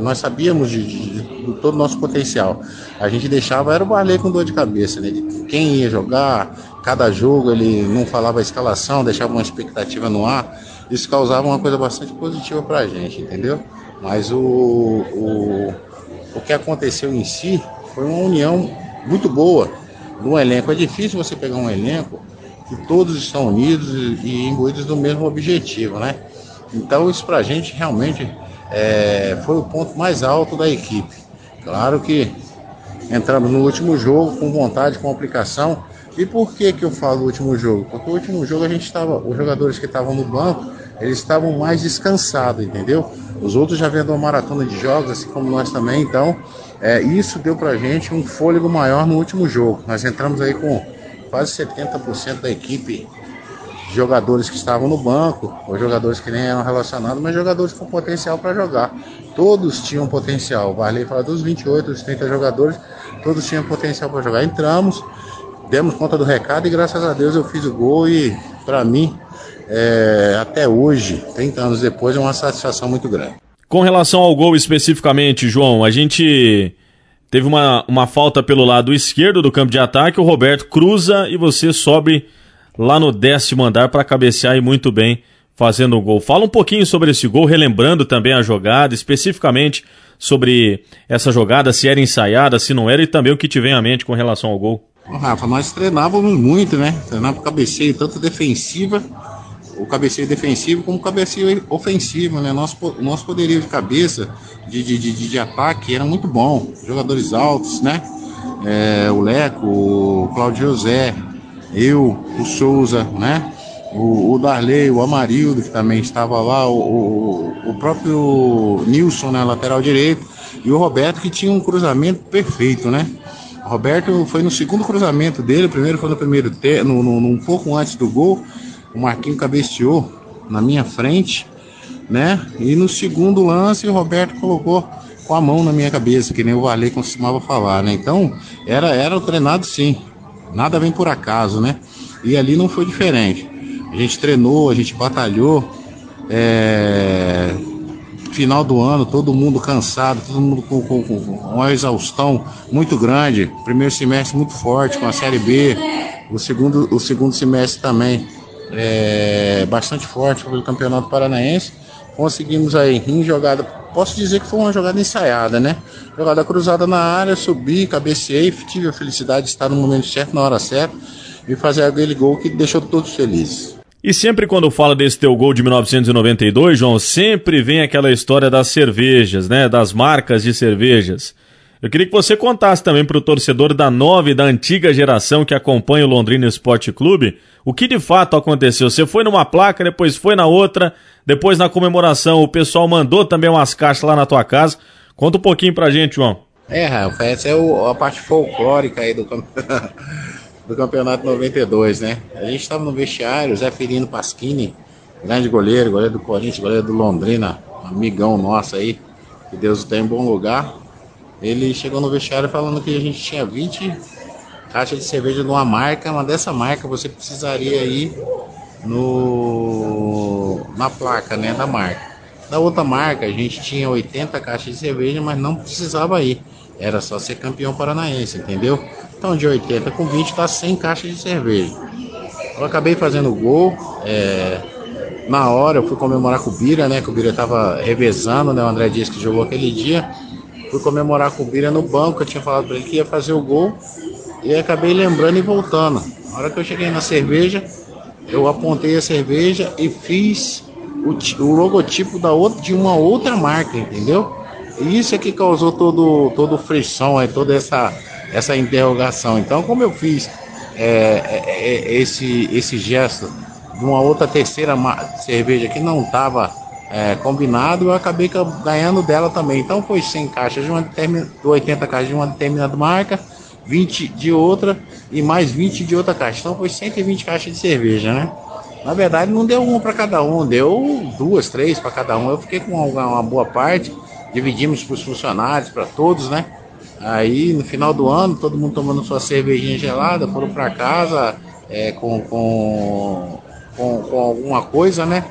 nós sabíamos de, de, de todo o nosso potencial. A gente deixava, era o Barley com dor de cabeça, né? De quem ia jogar, cada jogo ele não falava a escalação, deixava uma expectativa no ar isso causava uma coisa bastante positiva para a gente, entendeu? Mas o, o, o que aconteceu em si foi uma união muito boa do elenco. É difícil você pegar um elenco que todos estão unidos e imbuídos do mesmo objetivo, né? Então isso para a gente realmente é, foi o ponto mais alto da equipe. Claro que entramos no último jogo com vontade, com aplicação, e por que que eu falo último jogo? Porque o último jogo a gente estava, os jogadores que estavam no banco, eles estavam mais descansados, entendeu? Os outros já vendo uma maratona de jogos, assim como nós também, então é, isso deu pra gente um fôlego maior no último jogo. Nós entramos aí com quase 70% da equipe jogadores que estavam no banco, ou jogadores que nem eram relacionados, mas jogadores com potencial para jogar. Todos tinham potencial. O Varley fala dos 28, dos 30 jogadores, todos tinham potencial para jogar. Entramos, demos conta do recado e graças a Deus eu fiz o gol e para mim é, até hoje, 30 anos depois, é uma satisfação muito grande. Com relação ao gol especificamente, João, a gente Teve uma, uma falta pelo lado esquerdo do campo de ataque, o Roberto cruza e você sobe lá no décimo andar para cabecear e muito bem fazendo o gol. Fala um pouquinho sobre esse gol, relembrando também a jogada, especificamente sobre essa jogada, se era ensaiada, se não era, e também o que te vem à mente com relação ao gol. Rafa, nós treinávamos muito, né? Treinava cabeceio tanto defensiva, o cabeceio defensivo como o cabeceio ofensivo, né? Nosso, nosso poderio de cabeça, de, de, de, de ataque era muito bom. Jogadores altos, né? É, o Leco, o Claudio José, eu, o Souza, né? O, o Darley, o Amarildo, que também estava lá, o, o, o próprio Nilson, né, lateral direito, e o Roberto, que tinha um cruzamento perfeito, né? O Roberto foi no segundo cruzamento dele, o primeiro foi no primeiro, te, no, no, no, um pouco antes do gol, o Marquinho cabeceou na minha frente, né? E no segundo lance, o Roberto colocou com a mão na minha cabeça, que nem o Valei costumava falar, né? Então, era, era treinado sim. Nada vem por acaso, né? E ali não foi diferente. A gente treinou, a gente batalhou. É... Final do ano, todo mundo cansado, todo mundo com, com, com uma exaustão muito grande. Primeiro semestre muito forte com a Série B. O segundo, o segundo semestre também é, bastante forte pelo Campeonato Paranaense. Conseguimos aí em jogada, posso dizer que foi uma jogada ensaiada, né? Jogada cruzada na área, subi, cabeceei, tive a felicidade de estar no momento certo, na hora certa e fazer aquele gol que deixou todos felizes. E sempre quando fala desse teu gol de 1992, João, sempre vem aquela história das cervejas, né? Das marcas de cervejas. Eu queria que você contasse também para o torcedor da nova e da antiga geração que acompanha o Londrina Esporte Clube o que de fato aconteceu. Você foi numa placa, depois foi na outra, depois na comemoração o pessoal mandou também umas caixas lá na tua casa. Conta um pouquinho pra gente, João. É, Rafa, essa é o, a parte folclórica aí do, do campeonato 92, né? A gente estava no vestiário, Zé Firino Pasquini, grande goleiro, goleiro do Corinthians, goleiro do Londrina, amigão nosso aí, que Deus o tenha em bom lugar. Ele chegou no vestiário falando que a gente tinha 20 caixas de cerveja de uma marca, mas dessa marca você precisaria ir no na placa, né, da marca. Da outra marca, a gente tinha 80 caixas de cerveja, mas não precisava ir. Era só ser campeão paranaense, entendeu? Então de 80 com 20 tá 100 caixas de cerveja. Eu acabei fazendo gol. É... Na hora eu fui comemorar com o Bira, né? Que o Bira tava revezando, né? O André disse que jogou aquele dia. Fui comemorar com o Bira no banco. Eu tinha falado para ele que ia fazer o gol. E acabei lembrando e voltando. Na hora que eu cheguei na cerveja, eu apontei a cerveja e fiz o, o logotipo da outra, de uma outra marca, entendeu? E isso é que causou todo, todo frição, aí, toda essa, essa interrogação. Então, como eu fiz é, é, é esse, esse gesto de uma outra terceira cerveja que não estava é, combinado, eu acabei ganhando dela também. Então, foi 100 caixas de uma 80 caixas de uma determinada marca 20 de outra e mais 20 de outra caixa. Então foi 120 caixas de cerveja, né? Na verdade não deu uma para cada um, deu duas, três para cada um. Eu fiquei com uma, uma boa parte, dividimos para os funcionários, para todos, né? Aí no final do ano, todo mundo tomando sua cervejinha gelada, foram para casa é, com, com, com, com alguma coisa, né?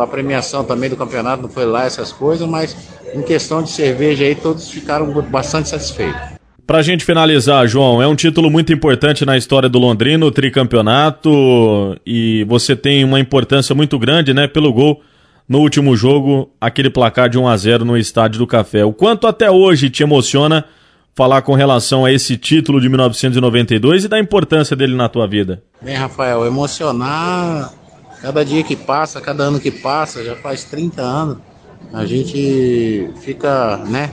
A premiação também do campeonato não foi lá essas coisas, mas em questão de cerveja aí todos ficaram bastante satisfeitos. Pra gente finalizar, João, é um título muito importante na história do Londrina, o tricampeonato, e você tem uma importância muito grande, né, pelo gol no último jogo, aquele placar de 1 a 0 no Estádio do Café. O quanto até hoje te emociona falar com relação a esse título de 1992 e da importância dele na tua vida? Bem, Rafael, emocionar cada dia que passa, cada ano que passa, já faz 30 anos, a gente fica, né,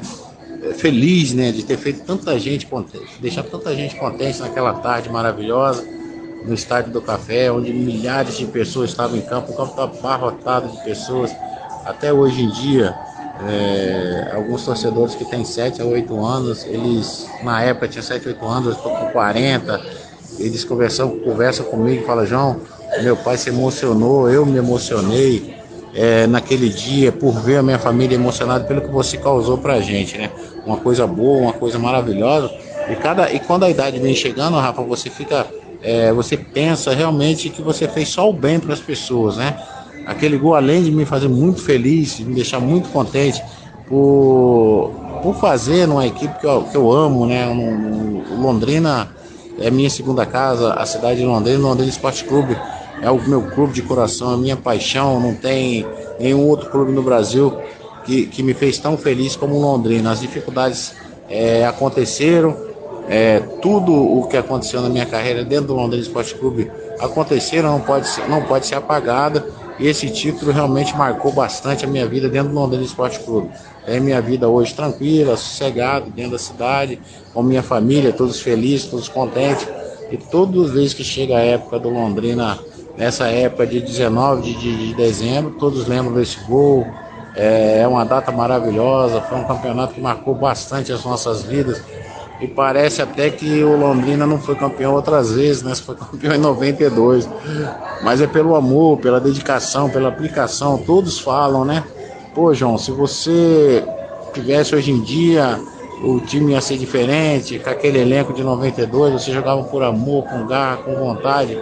feliz, né, de ter feito tanta gente contente, deixar tanta gente contente naquela tarde maravilhosa no estádio do Café, onde milhares de pessoas estavam em campo, o campo estava abarrotado de pessoas. Até hoje em dia, é, alguns torcedores que têm 7 a 8 anos, eles na época tinham 7 a 8 anos, estou com 40, eles conversam, conversam comigo e falam, João, meu pai se emocionou, eu me emocionei é, naquele dia por ver a minha família emocionada pelo que você causou pra gente, né? Uma coisa boa, uma coisa maravilhosa. E, cada, e quando a idade vem chegando, Rafa, você fica. É, você pensa realmente que você fez só o bem para as pessoas, né? Aquele gol, além de me fazer muito feliz, de me deixar muito contente por, por fazer numa equipe que eu, que eu amo, né? No, no, Londrina é minha segunda casa, a cidade de Londrina, Londrina Esporte Clube é o meu clube de coração, é minha paixão, não tem nenhum outro clube no Brasil que, que me fez tão feliz como o Londrina. As dificuldades é, aconteceram, é, tudo o que aconteceu na minha carreira dentro do Londrina Esporte Clube aconteceram, não pode ser, não pode ser apagada. E esse título realmente marcou bastante a minha vida dentro do Londrina Esporte Clube. É minha vida hoje tranquila, sossegada, dentro da cidade, com minha família, todos felizes, todos contentes. E todas as vezes que chega a época do Londrina, nessa época de 19 de, de, de dezembro, todos lembram desse gol. É, é uma data maravilhosa, foi um campeonato que marcou bastante as nossas vidas. E parece até que o Londrina não foi campeão outras vezes, né? Foi campeão em 92. Mas é pelo amor, pela dedicação, pela aplicação. Todos falam, né? Pô, João, se você tivesse hoje em dia, o time ia ser diferente, com aquele elenco de 92, você jogava por amor, com garra, com vontade.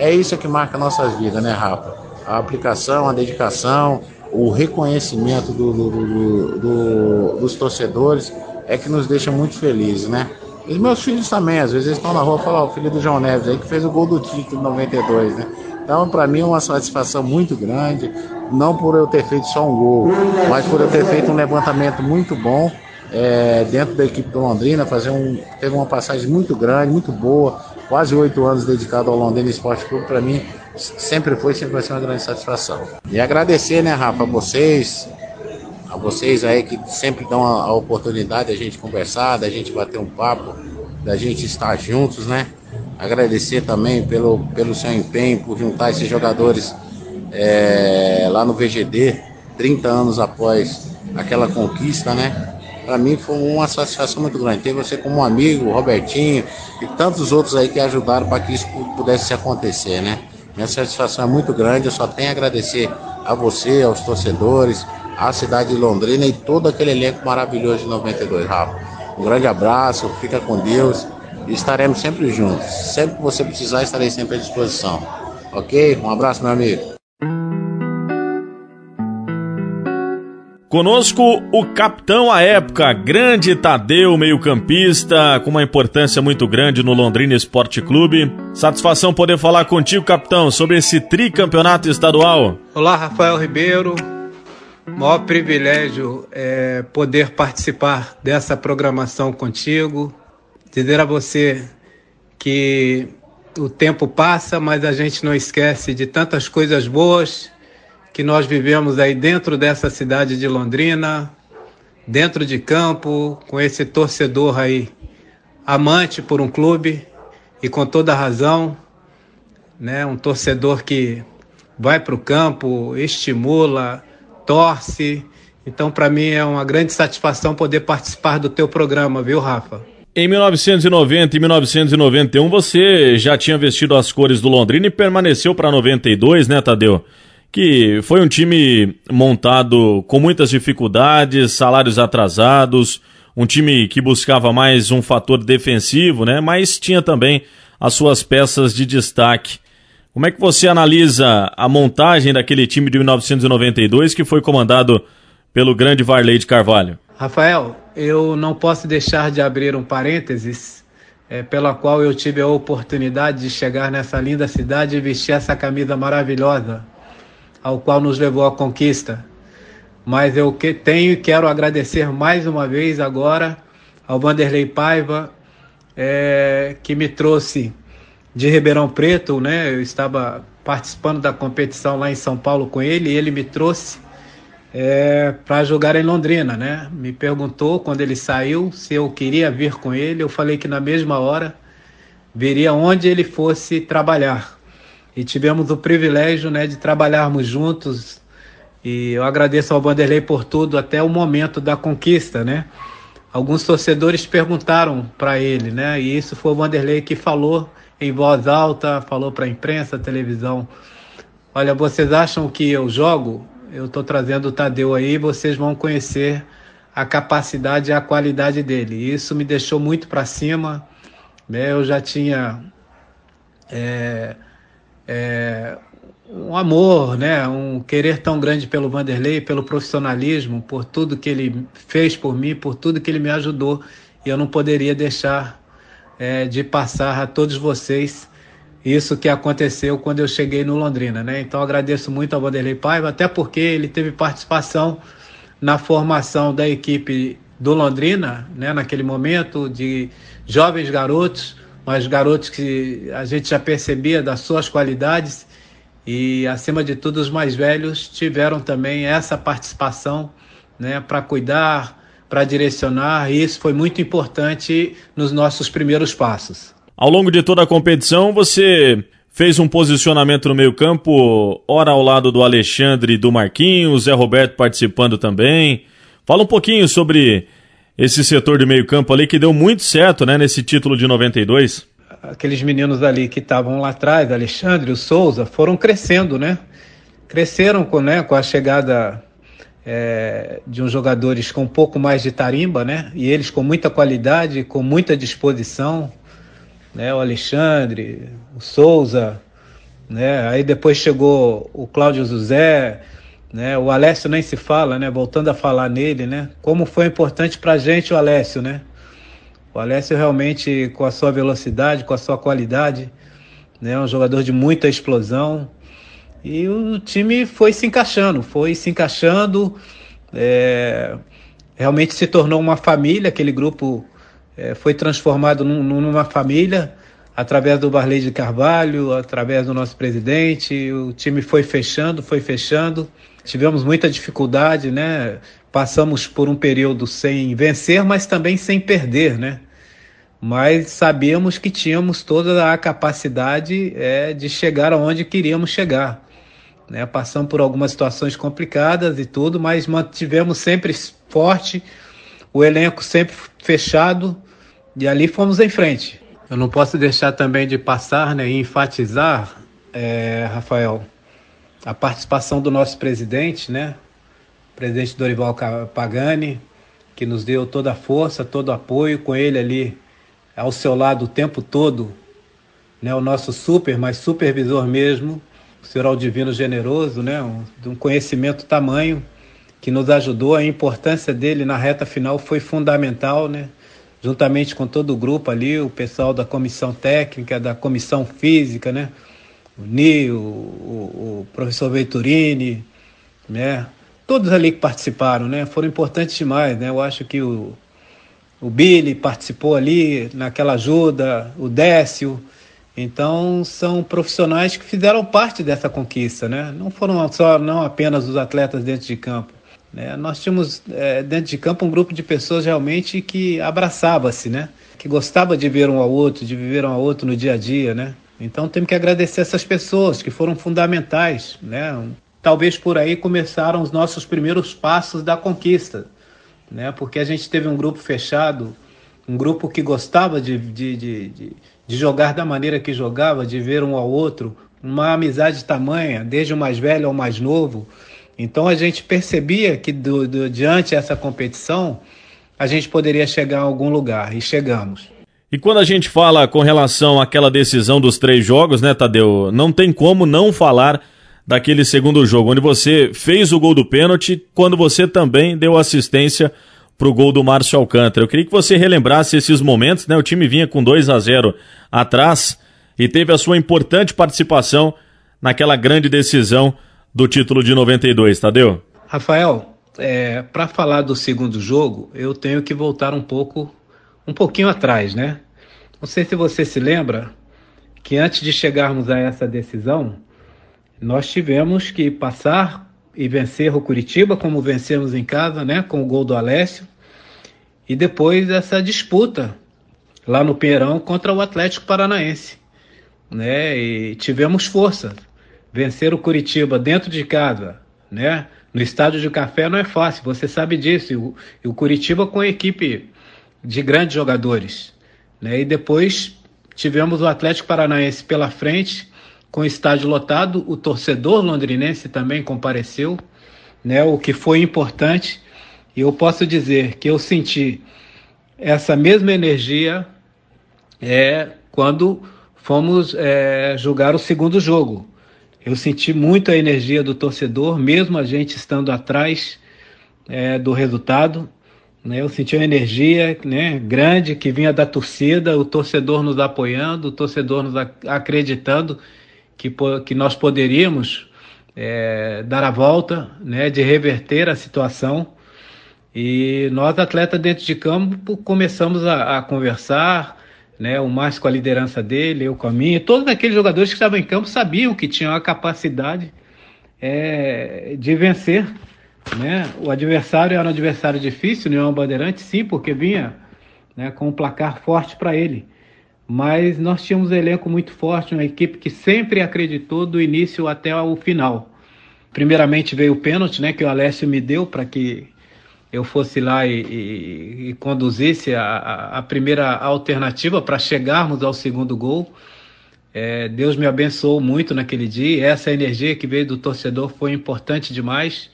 É isso que marca nossas vidas, né, Rafa? A aplicação, a dedicação, o reconhecimento do, do, do, dos torcedores é que nos deixa muito felizes, né? E meus filhos também, às vezes eles estão na rua e falam, o filho do João Neves aí que fez o gol do título em 92, né? Então, para mim é uma satisfação muito grande, não por eu ter feito só um gol, mas por eu ter feito um levantamento muito bom é, dentro da equipe do Londrina, fazer um, teve uma passagem muito grande, muito boa, quase oito anos dedicado ao Londrina Esporte Clube, para mim sempre foi, sempre vai ser uma grande satisfação. E agradecer, né, Rafa, a vocês, a vocês aí que sempre dão a, a oportunidade da gente conversar, da gente bater um papo, da gente estar juntos, né? Agradecer também pelo, pelo seu empenho, por juntar esses jogadores é, lá no VGD, 30 anos após aquela conquista, né? Para mim foi uma satisfação muito grande. Ter você como amigo, Robertinho e tantos outros aí que ajudaram para que isso pudesse acontecer, né? Minha satisfação é muito grande. Eu só tenho a agradecer a você, aos torcedores, a cidade de Londrina e todo aquele elenco maravilhoso de 92, Rafa. Um grande abraço, fica com Deus e estaremos sempre juntos. Sempre que você precisar, estarei sempre à disposição. Ok? Um abraço, meu amigo. Conosco o capitão à época, grande Tadeu, meio-campista, com uma importância muito grande no Londrina Esporte Clube. Satisfação poder falar contigo, capitão, sobre esse tricampeonato estadual. Olá, Rafael Ribeiro maior privilégio é poder participar dessa programação contigo, dizer a você que o tempo passa, mas a gente não esquece de tantas coisas boas que nós vivemos aí dentro dessa cidade de Londrina, dentro de campo, com esse torcedor aí amante por um clube e com toda razão, né? Um torcedor que vai para o campo, estimula, torce. Então, para mim é uma grande satisfação poder participar do teu programa, viu, Rafa? Em 1990 e 1991 você já tinha vestido as cores do Londrina e permaneceu para 92, né, Tadeu? Que foi um time montado com muitas dificuldades, salários atrasados, um time que buscava mais um fator defensivo, né? Mas tinha também as suas peças de destaque. Como é que você analisa a montagem daquele time de 1992 que foi comandado pelo grande Varley de Carvalho? Rafael, eu não posso deixar de abrir um parênteses é, pela qual eu tive a oportunidade de chegar nessa linda cidade e vestir essa camisa maravilhosa, ao qual nos levou à conquista. Mas eu que tenho e quero agradecer mais uma vez agora ao Vanderlei Paiva, é, que me trouxe de Ribeirão Preto, né? Eu estava participando da competição lá em São Paulo com ele e ele me trouxe é, para jogar em Londrina, né? Me perguntou quando ele saiu se eu queria vir com ele. Eu falei que na mesma hora viria onde ele fosse trabalhar. E tivemos o privilégio, né, de trabalharmos juntos. E eu agradeço ao Vanderlei por tudo até o momento da conquista, né? Alguns torcedores perguntaram para ele, né? E isso foi o Vanderlei que falou em voz alta, falou para a imprensa, televisão: Olha, vocês acham que eu jogo? Eu estou trazendo o Tadeu aí, vocês vão conhecer a capacidade e a qualidade dele. Isso me deixou muito para cima. Né? Eu já tinha é, é, um amor, né? Um querer tão grande pelo Vanderlei, pelo profissionalismo, por tudo que ele fez por mim, por tudo que ele me ajudou. E eu não poderia deixar é, de passar a todos vocês isso que aconteceu quando eu cheguei no Londrina, né? Então agradeço muito ao Vanderlei Paiva, até porque ele teve participação na formação da equipe do Londrina, né? Naquele momento de jovens garotos, mas garotos que a gente já percebia das suas qualidades e acima de tudo os mais velhos tiveram também essa participação, né? Para cuidar, para direcionar, e isso foi muito importante nos nossos primeiros passos. Ao longo de toda a competição, você fez um posicionamento no meio-campo, ora ao lado do Alexandre e do Marquinhos, Zé Roberto participando também. Fala um pouquinho sobre esse setor de meio-campo ali que deu muito certo, né, nesse título de 92. Aqueles meninos ali que estavam lá atrás, Alexandre o Souza, foram crescendo, né? Cresceram com, né, com a chegada é, de uns jogadores com um pouco mais de tarimba, né? E eles com muita qualidade, com muita disposição, né? O Alexandre, o Souza, né? Aí depois chegou o Cláudio José, né? O Alessio nem se fala, né? Voltando a falar nele, né? Como foi importante para gente o Alessio, né? O Alessio realmente com a sua velocidade, com a sua qualidade, né? Um jogador de muita explosão e o time foi se encaixando, foi se encaixando, é... realmente se tornou uma família, aquele grupo é, foi transformado num, numa família através do Barley de Carvalho, através do nosso presidente. O time foi fechando, foi fechando. Tivemos muita dificuldade, né? Passamos por um período sem vencer, mas também sem perder, né? Mas sabíamos que tínhamos toda a capacidade é, de chegar aonde queríamos chegar. Né? Passamos por algumas situações complicadas e tudo, mas mantivemos sempre forte, o elenco sempre fechado, e ali fomos em frente. Eu não posso deixar também de passar né, e enfatizar, é, Rafael, a participação do nosso presidente, né? presidente Dorival Pagani, que nos deu toda a força, todo o apoio, com ele ali ao seu lado o tempo todo, né? o nosso super, mas supervisor mesmo, o senhor Aldivino Generoso, né? um, um conhecimento tamanho, que nos ajudou, a importância dele na reta final foi fundamental, né? juntamente com todo o grupo ali, o pessoal da comissão técnica, da comissão física, né? O Nil, o, o, professor Venturini, né? Todos ali que participaram, né? Foram importantes demais, né? Eu acho que o, o Billy participou ali naquela ajuda, o Décio. Então, são profissionais que fizeram parte dessa conquista, né? Não foram só, não apenas os atletas dentro de campo né? Nós tínhamos é, dentro de campo um grupo de pessoas realmente que abraçava-se, né? que gostava de ver um ao outro, de viver um ao outro no dia a dia. Né? Então temos que agradecer essas pessoas que foram fundamentais. Né? Talvez por aí começaram os nossos primeiros passos da conquista, né? porque a gente teve um grupo fechado, um grupo que gostava de, de, de, de, de jogar da maneira que jogava, de ver um ao outro, uma amizade tamanha, desde o mais velho ao mais novo. Então a gente percebia que do, do, diante essa competição a gente poderia chegar a algum lugar e chegamos. E quando a gente fala com relação àquela decisão dos três jogos, né, Tadeu? Não tem como não falar daquele segundo jogo, onde você fez o gol do pênalti, quando você também deu assistência para o gol do Márcio Alcântara. Eu queria que você relembrasse esses momentos, né? O time vinha com 2 a 0 atrás e teve a sua importante participação naquela grande decisão do título de 92, Tadeu? Rafael, é, para falar do segundo jogo, eu tenho que voltar um pouco, um pouquinho atrás, né? Não sei se você se lembra que antes de chegarmos a essa decisão, nós tivemos que passar e vencer o Curitiba, como vencemos em casa, né, com o gol do Alessio, e depois essa disputa lá no Pinheirão contra o Atlético Paranaense, né? E tivemos força vencer o Curitiba dentro de casa, né? No estádio de café não é fácil, você sabe disso. E o, e o Curitiba com equipe de grandes jogadores. Né? E depois tivemos o Atlético Paranaense pela frente, com o estádio lotado. O torcedor londrinense também compareceu, né? o que foi importante. E eu posso dizer que eu senti essa mesma energia é, quando fomos é, jogar o segundo jogo eu senti muito a energia do torcedor, mesmo a gente estando atrás é, do resultado. Né? Eu senti uma energia né, grande que vinha da torcida, o torcedor nos apoiando, o torcedor nos acreditando que, que nós poderíamos é, dar a volta, né, de reverter a situação. E nós, atletas dentro de campo, começamos a, a conversar, né, o Márcio com a liderança dele, eu com a minha. Todos aqueles jogadores que estavam em campo sabiam que tinham a capacidade é, de vencer. Né? O adversário era um adversário difícil, União Bandeirante, sim, porque vinha né, com um placar forte para ele. Mas nós tínhamos um elenco muito forte, uma equipe que sempre acreditou do início até o final. Primeiramente veio o pênalti, né, que o Alessio me deu para que eu fosse lá e, e, e conduzisse a, a, primeira alternativa para chegarmos ao segundo gol. É, Deus me abençoou muito naquele dia. Essa energia que veio do torcedor foi importante demais.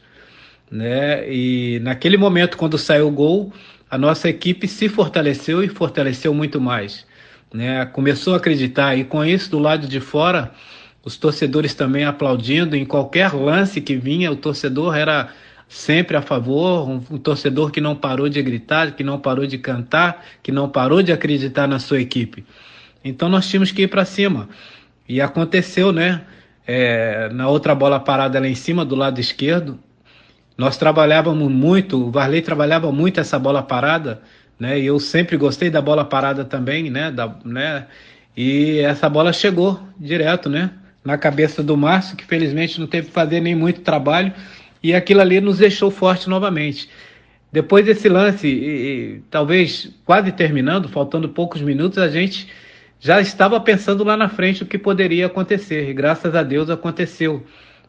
Né? E naquele momento, quando saiu o gol, a nossa equipe se fortaleceu e fortaleceu muito mais. Né? Começou a acreditar, e com isso, do lado de fora, os torcedores também aplaudindo. Em qualquer lance que vinha, o torcedor era sempre a favor, um, um, torcedor que não parou de gritar, que não parou de cantar, que não parou de acreditar na sua equipe. Então nós tínhamos que ir para cima. E aconteceu, né? É, na outra bola parada lá em cima, do lado esquerdo, nós trabalhávamos muito, o Varley trabalhava muito essa bola parada, né? E eu sempre gostei da bola parada também, né? Da, né? E essa bola chegou direto, né? Na cabeça do Márcio, que felizmente não teve que fazer nem muito trabalho, e aquilo ali nos deixou forte novamente. Depois desse lance, e, e, talvez quase terminando, faltando poucos minutos, a gente já estava pensando lá na frente o que poderia acontecer. E graças a Deus aconteceu.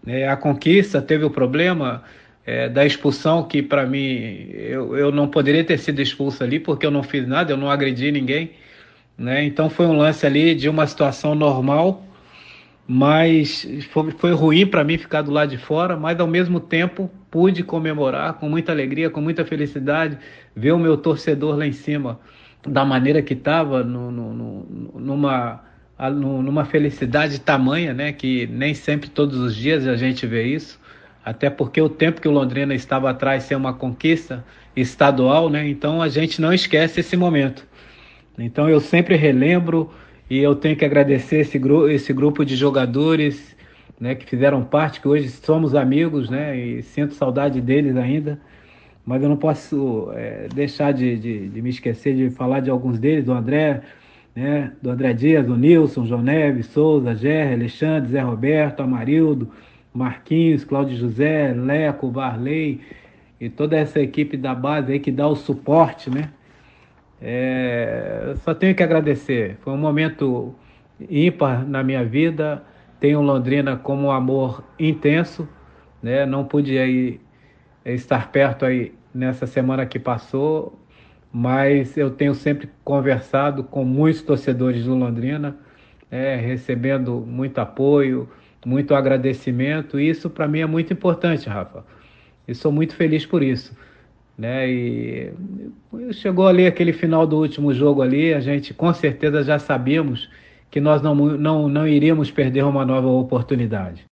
É, a conquista teve o problema é, da expulsão, que para mim eu, eu não poderia ter sido expulso ali, porque eu não fiz nada, eu não agredi ninguém. Né? Então foi um lance ali de uma situação normal mas foi, foi ruim para mim ficar do lado de fora, mas ao mesmo tempo pude comemorar com muita alegria, com muita felicidade, ver o meu torcedor lá em cima da maneira que estava, numa, numa felicidade tamanha, né, que nem sempre todos os dias a gente vê isso, até porque o tempo que o Londrina estava atrás ser uma conquista estadual, né, então a gente não esquece esse momento. Então eu sempre relembro e eu tenho que agradecer esse, esse grupo de jogadores né, que fizeram parte, que hoje somos amigos, né, e sinto saudade deles ainda. Mas eu não posso é, deixar de, de, de, me esquecer de falar de alguns deles, do André, né, do André Dias, do Nilson, João Neves, Souza, Gerry, Alexandre, Zé Roberto, Amarildo, Marquinhos, Cláudio José, Leco, Varley e toda essa equipe da base aí que dá o suporte, né? É, só tenho que agradecer. Foi um momento ímpar na minha vida. Tenho Londrina como um amor intenso. Né? Não pude aí estar perto aí nessa semana que passou, mas eu tenho sempre conversado com muitos torcedores do Londrina, é, recebendo muito apoio, muito agradecimento. Isso para mim é muito importante, Rafa. E sou muito feliz por isso né? E chegou ali aquele final do último jogo ali, a gente com certeza já sabíamos que nós não, não, não iríamos perder uma nova oportunidade.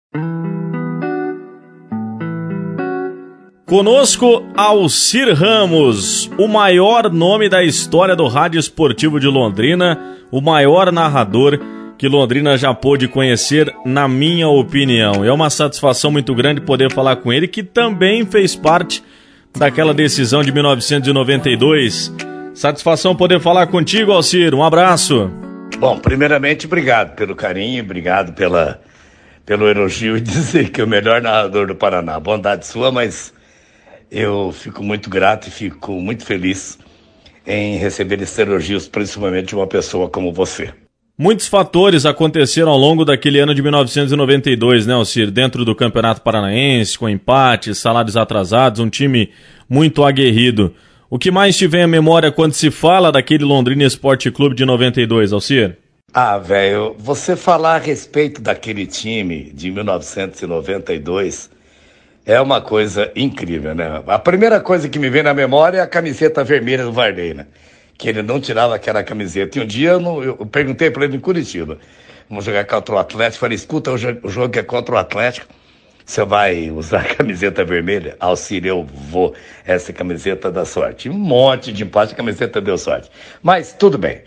Conosco, Alcir Ramos, o maior nome da história do rádio esportivo de Londrina, o maior narrador que Londrina já pôde conhecer, na minha opinião. É uma satisfação muito grande poder falar com ele, que também fez parte daquela decisão de 1992. Satisfação poder falar contigo, Alcir. Um abraço. Bom, primeiramente, obrigado pelo carinho, obrigado pela, pelo elogio e dizer que é o melhor narrador do Paraná. Bondade sua, mas eu fico muito grato e fico muito feliz em receber esses elogios, principalmente de uma pessoa como você. Muitos fatores aconteceram ao longo daquele ano de 1992, né, Alcir? Dentro do Campeonato Paranaense, com empates, salários atrasados, um time muito aguerrido. O que mais te vem à memória quando se fala daquele Londrina Esporte Clube de 92, Alcir? Ah, velho, você falar a respeito daquele time de 1992 é uma coisa incrível, né? A primeira coisa que me vem na memória é a camiseta vermelha do Varney, né? Que ele não tirava aquela camiseta. E um dia eu, não, eu perguntei para ele em Curitiba: vamos jogar contra o Atlético. Falei, escuta, o jogo, o jogo é contra o Atlético. Você vai usar a camiseta vermelha? Auxílio, eu vou. Essa camiseta da sorte. Um monte de empate, a camiseta deu sorte. Mas tudo bem.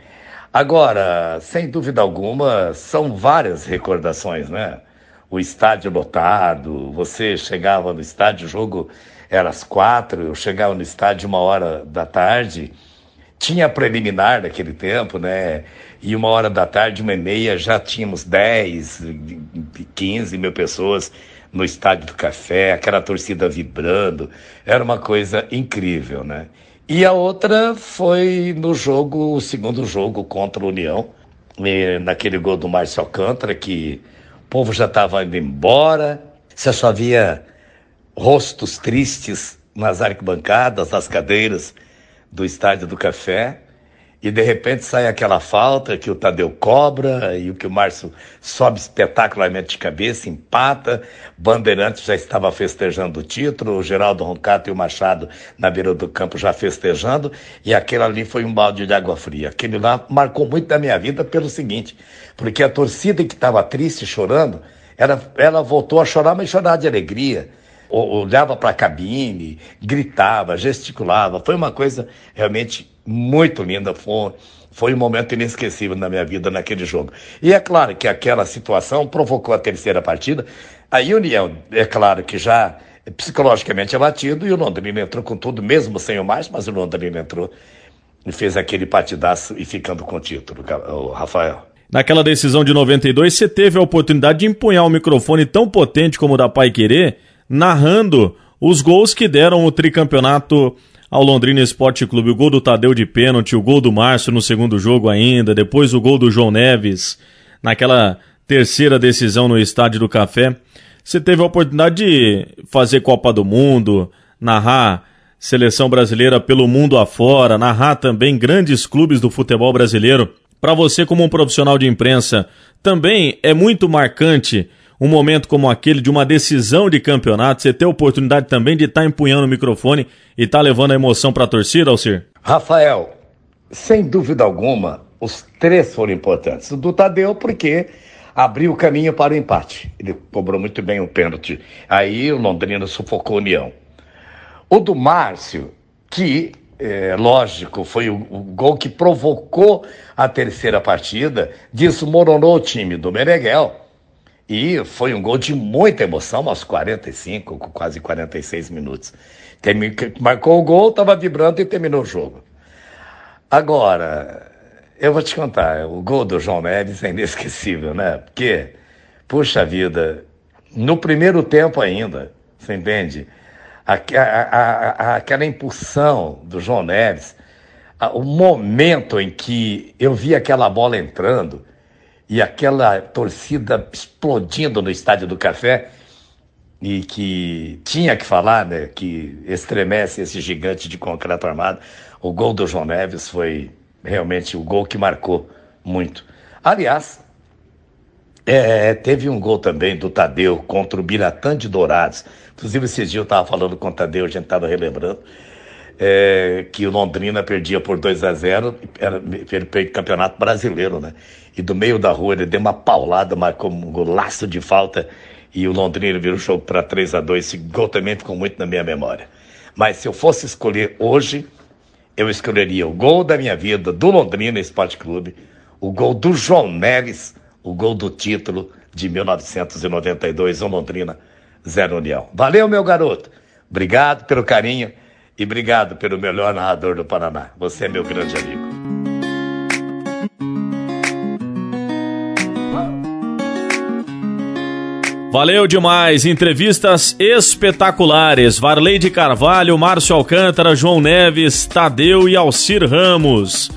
Agora, sem dúvida alguma, são várias recordações, né? O estádio lotado, você chegava no estádio, o jogo era às quatro, eu chegava no estádio uma hora da tarde, tinha preliminar naquele tempo, né? E uma hora da tarde, uma e meia, já tínhamos 10, 15 mil pessoas no estádio do café, aquela torcida vibrando, era uma coisa incrível, né? E a outra foi no jogo, o segundo jogo contra o União, naquele gol do Márcio Alcântara, que o povo já estava indo embora, você só via rostos tristes nas arquibancadas, nas cadeiras do estádio do café e de repente sai aquela falta que o Tadeu cobra e o que o Márcio sobe espetacularmente de cabeça, empata. Bandeirantes já estava festejando o título, o Geraldo Roncato e o Machado na beira do campo já festejando, e aquele ali foi um balde de água fria. Aquele lá marcou muito da minha vida pelo seguinte, porque a torcida que estava triste, chorando, ela, ela voltou a chorar, mas chorar de alegria olhava para a cabine, gritava, gesticulava. Foi uma coisa realmente muito linda. Foi, foi um momento inesquecível na minha vida naquele jogo. E é claro que aquela situação provocou a terceira partida. A União, é claro que já psicologicamente abatido, e o Londrina entrou com tudo, mesmo sem o mais, mas o Londrina entrou e fez aquele partidaço e ficando com o título, o Rafael. Naquela decisão de 92, você teve a oportunidade de empunhar um microfone tão potente como o da Pai Querer narrando os gols que deram o tricampeonato ao Londrina Esporte Clube. O gol do Tadeu de pênalti, o gol do Márcio no segundo jogo ainda, depois o gol do João Neves naquela terceira decisão no Estádio do Café. Você teve a oportunidade de fazer Copa do Mundo, narrar seleção brasileira pelo mundo afora, narrar também grandes clubes do futebol brasileiro. Para você, como um profissional de imprensa, também é muito marcante um momento como aquele de uma decisão de campeonato, você ter a oportunidade também de estar tá empunhando o microfone e estar tá levando a emoção para a torcida, Alcir? Rafael, sem dúvida alguma, os três foram importantes. O do Tadeu, porque abriu o caminho para o empate. Ele cobrou muito bem o pênalti. Aí o Londrina sufocou a União. O do Márcio, que, é, lógico, foi o, o, gol que provocou a terceira partida, desmoronou o time do Meneghel e foi um gol de muita emoção aos 45, quase 46 minutos. Marcou o gol, estava vibrando e terminou o jogo. Agora, eu vou te contar, o gol do João Neves é inesquecível, né? Porque, puxa vida, no primeiro tempo ainda, você entende? aquela impulsão do João Neves, o momento em que eu vi aquela bola entrando, e aquela torcida explodindo no Estádio do Café e que tinha que falar, né, que estremece esse gigante de concreto armado. O gol do João Neves foi realmente o gol que marcou muito. Aliás, é, teve um gol também do Tadeu contra o Biratã de Dourados. Inclusive, esses dias eu estava falando com o Tadeu, a gente estava relembrando é, que o Londrina perdia por 2 a 0 era pelo campeonato brasileiro, né? E do meio da rua ele deu uma paulada, marcou um golaço de falta e o Londrina virou jogo para 3 a 2 Esse gol também ficou muito na minha memória. Mas se eu fosse escolher hoje, eu escolheria o gol da minha vida do Londrina Esporte Clube, o gol do João Neves, o gol do título de 1992, o Londrina Zero União. Valeu, meu garoto. Obrigado pelo carinho e obrigado pelo melhor narrador do Paraná. Você é meu grande amigo. Valeu demais, entrevistas espetaculares. Varley de Carvalho, Márcio Alcântara, João Neves, Tadeu e Alcir Ramos.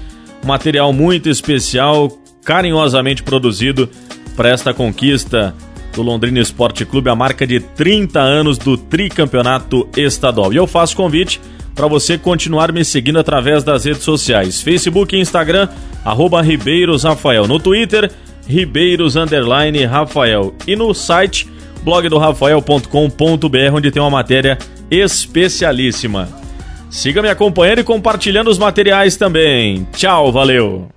Material muito especial, carinhosamente produzido para esta conquista do Londrina Esporte Clube, a marca de 30 anos do tricampeonato estadual. E eu faço convite para você continuar me seguindo através das redes sociais, Facebook e Instagram, arroba Ribeiros Rafael. No Twitter, Ribeiros Underline Rafael. E no site blogdorafael.com.br, onde tem uma matéria especialíssima. Siga me acompanhando e compartilhando os materiais também. Tchau, valeu!